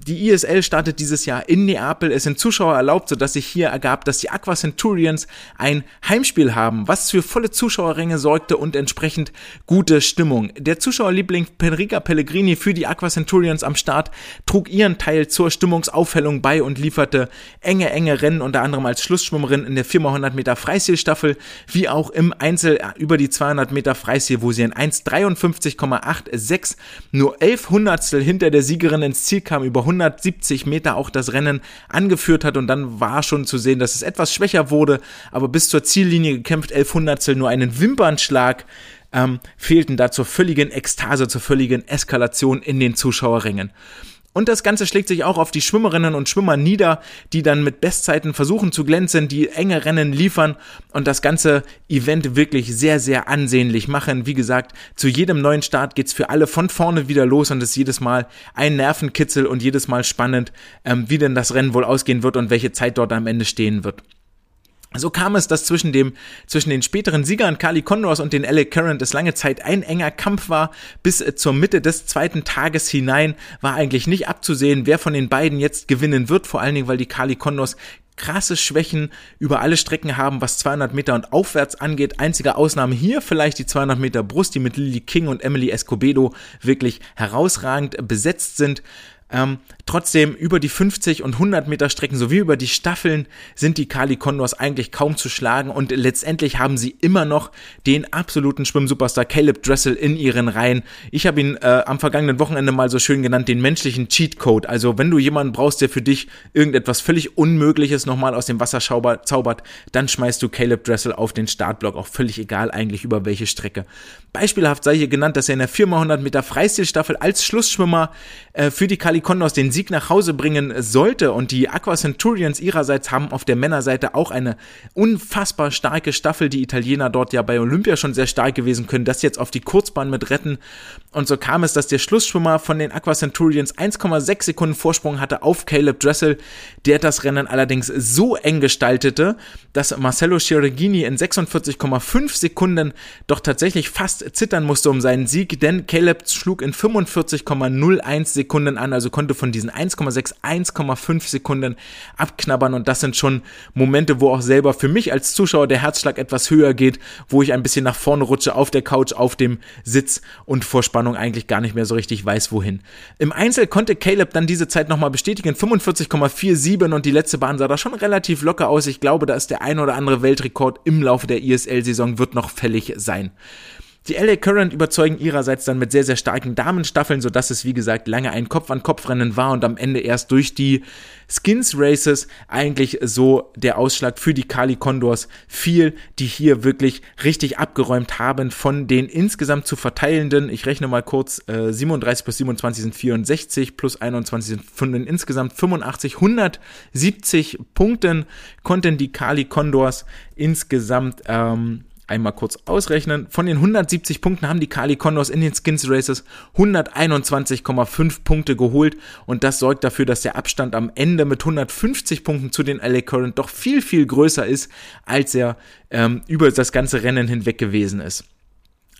die ISL startet dieses Jahr in Neapel. Es sind Zuschauer erlaubt, sodass sich hier ergab, dass die Aqua Centurions ein Heimspiel haben, was für volle Zuschauerränge sorgte und entsprechend gute Stimmung. Der Zuschauerliebling Penrica Pellegrini für die Aqua Centurions am Start trug ihren Teil zur Stimmungsaufhellung bei und lieferte enge, enge Rennen, unter anderem als Schlussschwimmerin in der 4x100 Meter Freistilstaffel, wie auch im Einzel über die 200 Meter Freistil, wo sie in 1,53,86 nur 11 Hundertstel hinter der Siegerin ins Ziel kam, über 170 Meter auch das Rennen angeführt hat und dann war schon zu sehen, dass es etwas schwächer wurde, aber bis zur Ziellinie gekämpft, 1100 nur einen Wimpernschlag ähm, fehlten da zur völligen Ekstase, zur völligen Eskalation in den Zuschauerrängen. Und das Ganze schlägt sich auch auf die Schwimmerinnen und Schwimmer nieder, die dann mit Bestzeiten versuchen zu glänzen, die enge Rennen liefern und das ganze Event wirklich sehr, sehr ansehnlich machen. Wie gesagt, zu jedem neuen Start geht's für alle von vorne wieder los und es ist jedes Mal ein Nervenkitzel und jedes Mal spannend, ähm, wie denn das Rennen wohl ausgehen wird und welche Zeit dort am Ende stehen wird. So kam es, dass zwischen dem, zwischen den späteren Siegern Kali Condors und den LA Current es lange Zeit ein enger Kampf war. Bis äh, zur Mitte des zweiten Tages hinein war eigentlich nicht abzusehen, wer von den beiden jetzt gewinnen wird. Vor allen Dingen, weil die Kali Condors krasse Schwächen über alle Strecken haben, was 200 Meter und aufwärts angeht. Einzige Ausnahme hier vielleicht die 200 Meter Brust, die mit Lily King und Emily Escobedo wirklich herausragend besetzt sind. Ähm, trotzdem über die 50 und 100 Meter Strecken sowie über die Staffeln sind die Kali Condors eigentlich kaum zu schlagen und letztendlich haben sie immer noch den absoluten Schwimmsuperstar Caleb Dressel in ihren Reihen. Ich habe ihn äh, am vergangenen Wochenende mal so schön genannt, den menschlichen Cheatcode. Also wenn du jemanden brauchst, der für dich irgendetwas völlig Unmögliches nochmal aus dem Wasser zaubert, dann schmeißt du Caleb Dressel auf den Startblock, auch völlig egal eigentlich über welche Strecke. Beispielhaft sei hier genannt, dass er in der 4x100 Meter Freistilstaffel als Schlussschwimmer äh, für die Kali Condors den Sieg nach Hause bringen sollte. Und die Aqua Centurions ihrerseits haben auf der Männerseite auch eine unfassbar starke Staffel. Die Italiener dort ja bei Olympia schon sehr stark gewesen, können das jetzt auf die Kurzbahn mit retten. Und so kam es, dass der Schlussschwimmer von den Aqua Centurions 1,6 Sekunden Vorsprung hatte auf Caleb Dressel, der das Rennen allerdings so eng gestaltete, dass Marcello Chirigini in 46,5 Sekunden doch tatsächlich fast zittern musste um seinen Sieg, denn Caleb schlug in 45,01 Sekunden an, also konnte von diesen 1,6, 1,5 Sekunden abknabbern und das sind schon Momente, wo auch selber für mich als Zuschauer der Herzschlag etwas höher geht, wo ich ein bisschen nach vorne rutsche auf der Couch, auf dem Sitz und vor Spannung eigentlich gar nicht mehr so richtig weiß, wohin. Im Einzel konnte Caleb dann diese Zeit nochmal bestätigen, 45,47 und die letzte Bahn sah da schon relativ locker aus. Ich glaube, da ist der ein oder andere Weltrekord im Laufe der ISL-Saison wird noch fällig sein. Die LA Current überzeugen ihrerseits dann mit sehr, sehr starken Damenstaffeln, sodass es, wie gesagt, lange ein Kopf-an-Kopf-Rennen war und am Ende erst durch die Skins Races eigentlich so der Ausschlag für die Kali Condors fiel, die hier wirklich richtig abgeräumt haben von den insgesamt zu verteilenden, ich rechne mal kurz, äh, 37 plus 27 sind 64, plus 21 sind von den insgesamt 85, 170 Punkten konnten die Kali Condors insgesamt ähm, einmal kurz ausrechnen. Von den 170 Punkten haben die Kali Condors in den Skins Races 121,5 Punkte geholt und das sorgt dafür, dass der Abstand am Ende mit 150 Punkten zu den LA Current doch viel, viel größer ist, als er ähm, über das ganze Rennen hinweg gewesen ist.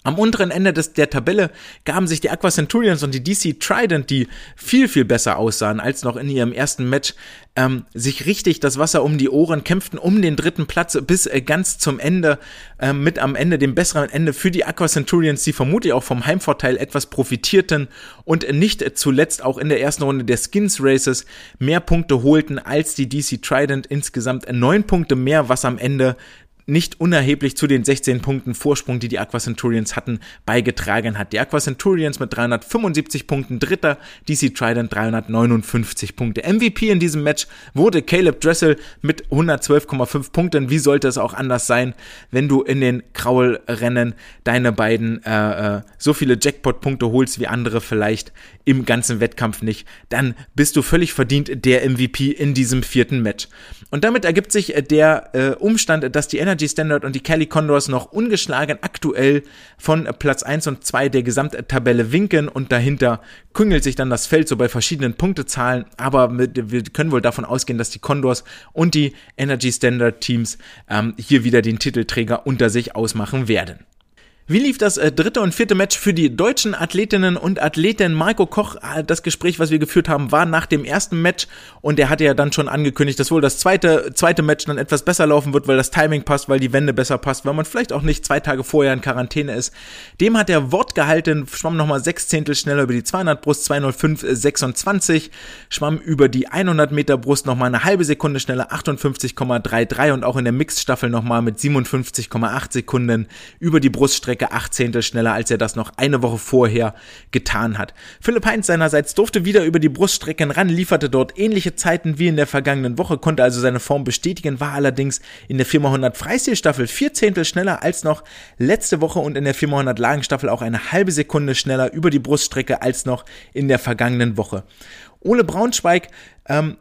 Am unteren Ende des, der Tabelle gaben sich die Aqua Centurions und die DC Trident, die viel, viel besser aussahen als noch in ihrem ersten Match, ähm, sich richtig das Wasser um die Ohren, kämpften um den dritten Platz bis äh, ganz zum Ende, äh, mit am Ende dem besseren Ende für die Aqua Centurions, die vermutlich auch vom Heimvorteil etwas profitierten und nicht zuletzt auch in der ersten Runde der Skins Races mehr Punkte holten als die DC Trident, insgesamt neun Punkte mehr, was am Ende nicht unerheblich zu den 16 Punkten Vorsprung, die die Aqua Centurions hatten, beigetragen hat. Die Aqua Centurions mit 375 Punkten Dritter, DC Trident 359 Punkte. MVP in diesem Match wurde Caleb Dressel mit 112,5 Punkten. Wie sollte es auch anders sein, wenn du in den Kraul-Rennen deine beiden äh, äh, so viele Jackpot-Punkte holst wie andere vielleicht im ganzen Wettkampf nicht, dann bist du völlig verdient der MVP in diesem vierten Match. Und damit ergibt sich äh, der äh, Umstand, dass die Energy Standard und die Kelly Condors noch ungeschlagen aktuell von Platz 1 und 2 der Gesamttabelle winken und dahinter küngelt sich dann das Feld so bei verschiedenen Punktezahlen, aber mit, wir können wohl davon ausgehen, dass die Condors und die Energy Standard Teams ähm, hier wieder den Titelträger unter sich ausmachen werden. Wie lief das äh, dritte und vierte Match für die deutschen Athletinnen und Athleten? Marco Koch, äh, das Gespräch, was wir geführt haben, war nach dem ersten Match und er hatte ja dann schon angekündigt, dass wohl das zweite, zweite Match dann etwas besser laufen wird, weil das Timing passt, weil die Wende besser passt, weil man vielleicht auch nicht zwei Tage vorher in Quarantäne ist. Dem hat er Wort gehalten, schwamm nochmal sechs Zehntel schneller über die 200 Brust, 205, 26, schwamm über die 100 Meter Brust nochmal eine halbe Sekunde schneller, 58,33 und auch in der Mixed-Staffel nochmal mit 57,8 Sekunden über die Bruststrecke Strecke acht schneller, als er das noch eine Woche vorher getan hat. Philipp Heinz seinerseits durfte wieder über die Bruststrecken ran, lieferte dort ähnliche Zeiten wie in der vergangenen Woche, konnte also seine Form bestätigen, war allerdings in der 400 Freistilstaffel vier Zehntel schneller als noch letzte Woche und in der 400 Lagenstaffel auch eine halbe Sekunde schneller über die Bruststrecke als noch in der vergangenen Woche. Ole Braunschweig ähm,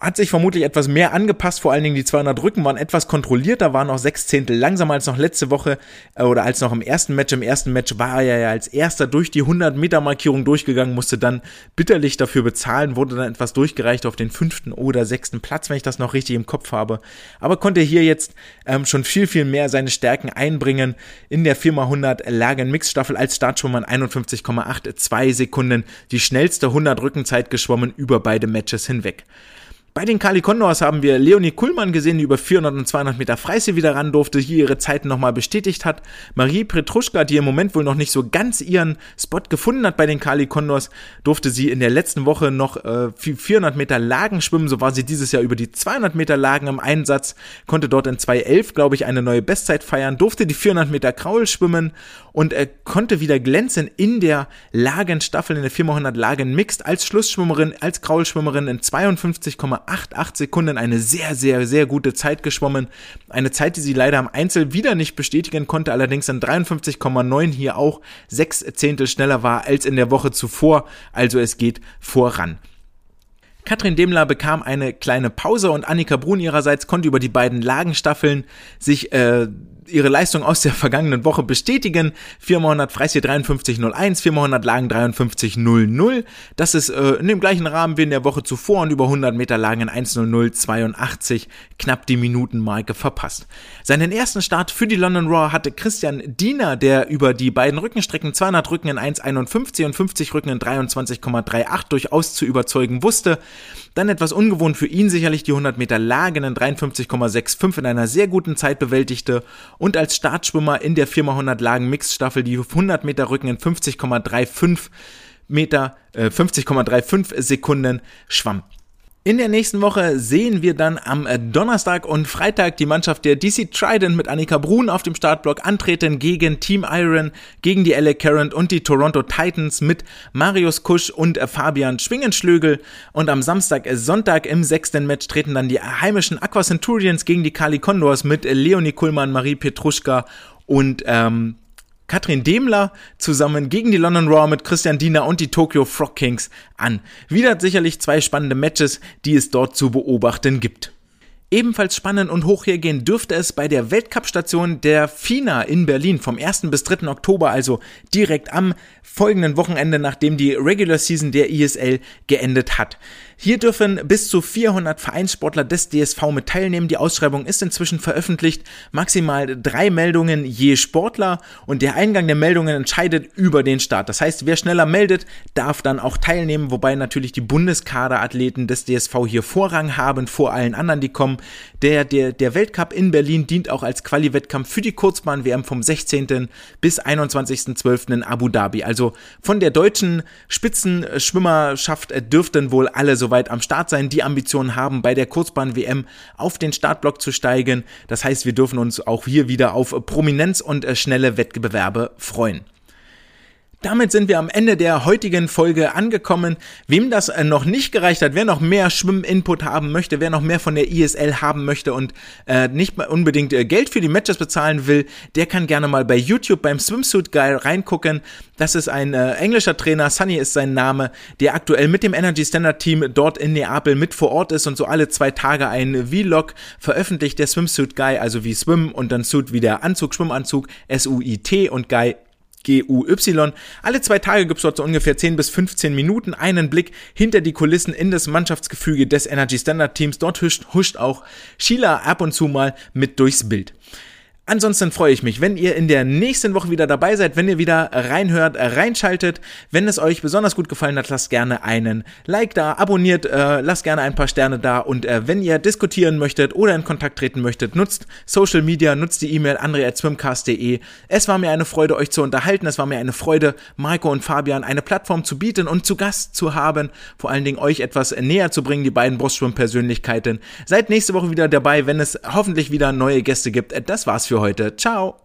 hat sich vermutlich etwas mehr angepasst, vor allen Dingen die 200 Rücken waren etwas kontrollierter, waren noch sechs Zehntel langsamer als noch letzte Woche äh, oder als noch im ersten Match. Im ersten Match war er ja als erster durch die 100 Meter Markierung durchgegangen, musste dann bitterlich dafür bezahlen, wurde dann etwas durchgereicht auf den fünften oder sechsten Platz, wenn ich das noch richtig im Kopf habe. Aber konnte hier jetzt ähm, schon viel, viel mehr seine Stärken einbringen in der 4x100 Lagen Mixstaffel als Startschwimmer 51,82 Sekunden die schnellste 100 Rückenzeit geschwommen über beide Matches hinweg. Bei den Kali Condors haben wir Leonie Kuhlmann gesehen, die über 400 und 200 Meter Freistil wieder ran durfte, hier ihre Zeiten nochmal bestätigt hat. Marie Petruschka, die im Moment wohl noch nicht so ganz ihren Spot gefunden hat bei den Kali Condors, durfte sie in der letzten Woche noch äh, 400 Meter Lagen schwimmen. So war sie dieses Jahr über die 200 Meter Lagen im Einsatz, konnte dort in 2.11, glaube ich, eine neue Bestzeit feiern, durfte die 400 Meter Kraul schwimmen und äh, konnte wieder glänzen in der Lagenstaffel, in der 400 Lagen Mixed als Schlussschwimmerin, als Kraulschwimmerin in 52,8 8,88 Sekunden eine sehr, sehr, sehr gute Zeit geschwommen. Eine Zeit, die sie leider am Einzel wieder nicht bestätigen konnte, allerdings in 53,9 hier auch sechs Zehntel schneller war als in der Woche zuvor. Also es geht voran. Katrin Demler bekam eine kleine Pause und Annika Brun ihrerseits konnte über die beiden Lagenstaffeln sich äh, ihre Leistung aus der vergangenen Woche bestätigen. 400 Freistil 53,01, 400 Lagen 53,00. Das ist äh, in dem gleichen Rahmen wie in der Woche zuvor und über 100 Meter Lagen in 1,0082 knapp die Minutenmarke verpasst. Seinen ersten Start für die London Raw hatte Christian Diener, der über die beiden Rückenstrecken 200 Rücken in 1,51 und 50 Rücken in 23,38 durchaus zu überzeugen wusste. Dann etwas ungewohnt für ihn sicherlich die 100 Meter Lagen in 53,65 in einer sehr guten Zeit bewältigte und als Startschwimmer in der 4x100 Lagen Mixstaffel die 100 Meter Rücken in 50,35 Meter, äh, 50,35 Sekunden schwamm. In der nächsten Woche sehen wir dann am äh, Donnerstag und Freitag die Mannschaft der DC Trident mit Annika Brun auf dem Startblock antreten gegen Team Iron, gegen die LA Current und die Toronto Titans mit Marius Kusch und äh, Fabian Schwingenschlögel. Und am Samstag, äh, Sonntag im sechsten Match treten dann die heimischen Aqua Centurions gegen die Kali Condors mit Leonie Kuhlmann, Marie Petruschka und ähm, Katrin Demler zusammen gegen die London Raw mit Christian Diener und die Tokyo Frog Kings an. Wieder sicherlich zwei spannende Matches, die es dort zu beobachten gibt. Ebenfalls spannend und hoch hergehen dürfte es bei der Weltcup-Station der FINA in Berlin vom 1. bis 3. Oktober, also direkt am folgenden Wochenende, nachdem die Regular Season der ISL geendet hat. Hier dürfen bis zu 400 Vereinssportler des DSV mit teilnehmen. Die Ausschreibung ist inzwischen veröffentlicht. Maximal drei Meldungen je Sportler und der Eingang der Meldungen entscheidet über den Start. Das heißt, wer schneller meldet, darf dann auch teilnehmen, wobei natürlich die Bundeskaderathleten des DSV hier Vorrang haben vor allen anderen, die kommen. Der, der, der Weltcup in Berlin dient auch als Quali-Wettkampf für die Kurzbahn-WM vom 16. bis 21.12. in Abu Dhabi. Also von der deutschen Spitzenschwimmerschaft dürften wohl alle so soweit am Start sein, die Ambitionen haben, bei der Kurzbahn-WM auf den Startblock zu steigen. Das heißt, wir dürfen uns auch hier wieder auf Prominenz und äh, schnelle Wettbewerbe freuen. Damit sind wir am Ende der heutigen Folge angekommen. Wem das äh, noch nicht gereicht hat, wer noch mehr Schwimminput haben möchte, wer noch mehr von der ISL haben möchte und äh, nicht unbedingt äh, Geld für die Matches bezahlen will, der kann gerne mal bei YouTube beim Swimsuit Guy reingucken. Das ist ein äh, englischer Trainer, Sunny ist sein Name, der aktuell mit dem Energy Standard Team dort in Neapel mit vor Ort ist und so alle zwei Tage ein Vlog veröffentlicht, der Swimsuit Guy, also wie Swim und dann Suit wie der Anzug, Schwimmanzug, S-U-I-T und Guy GUY. Alle zwei Tage gibt es dort so ungefähr 10 bis 15 Minuten einen Blick hinter die Kulissen in das Mannschaftsgefüge des Energy Standard Teams. Dort huscht, huscht auch Sheila ab und zu mal mit durchs Bild. Ansonsten freue ich mich, wenn ihr in der nächsten Woche wieder dabei seid, wenn ihr wieder reinhört, reinschaltet. Wenn es euch besonders gut gefallen hat, lasst gerne einen Like da, abonniert, äh, lasst gerne ein paar Sterne da und äh, wenn ihr diskutieren möchtet oder in Kontakt treten möchtet, nutzt Social Media, nutzt die E-Mail andre@swimcast.de. Es war mir eine Freude, euch zu unterhalten. Es war mir eine Freude, Marco und Fabian eine Plattform zu bieten und zu Gast zu haben, vor allen Dingen euch etwas näher zu bringen, die beiden Brustschwimm-Persönlichkeiten. Seid nächste Woche wieder dabei, wenn es hoffentlich wieder neue Gäste gibt. Das war's für für heute. Ciao!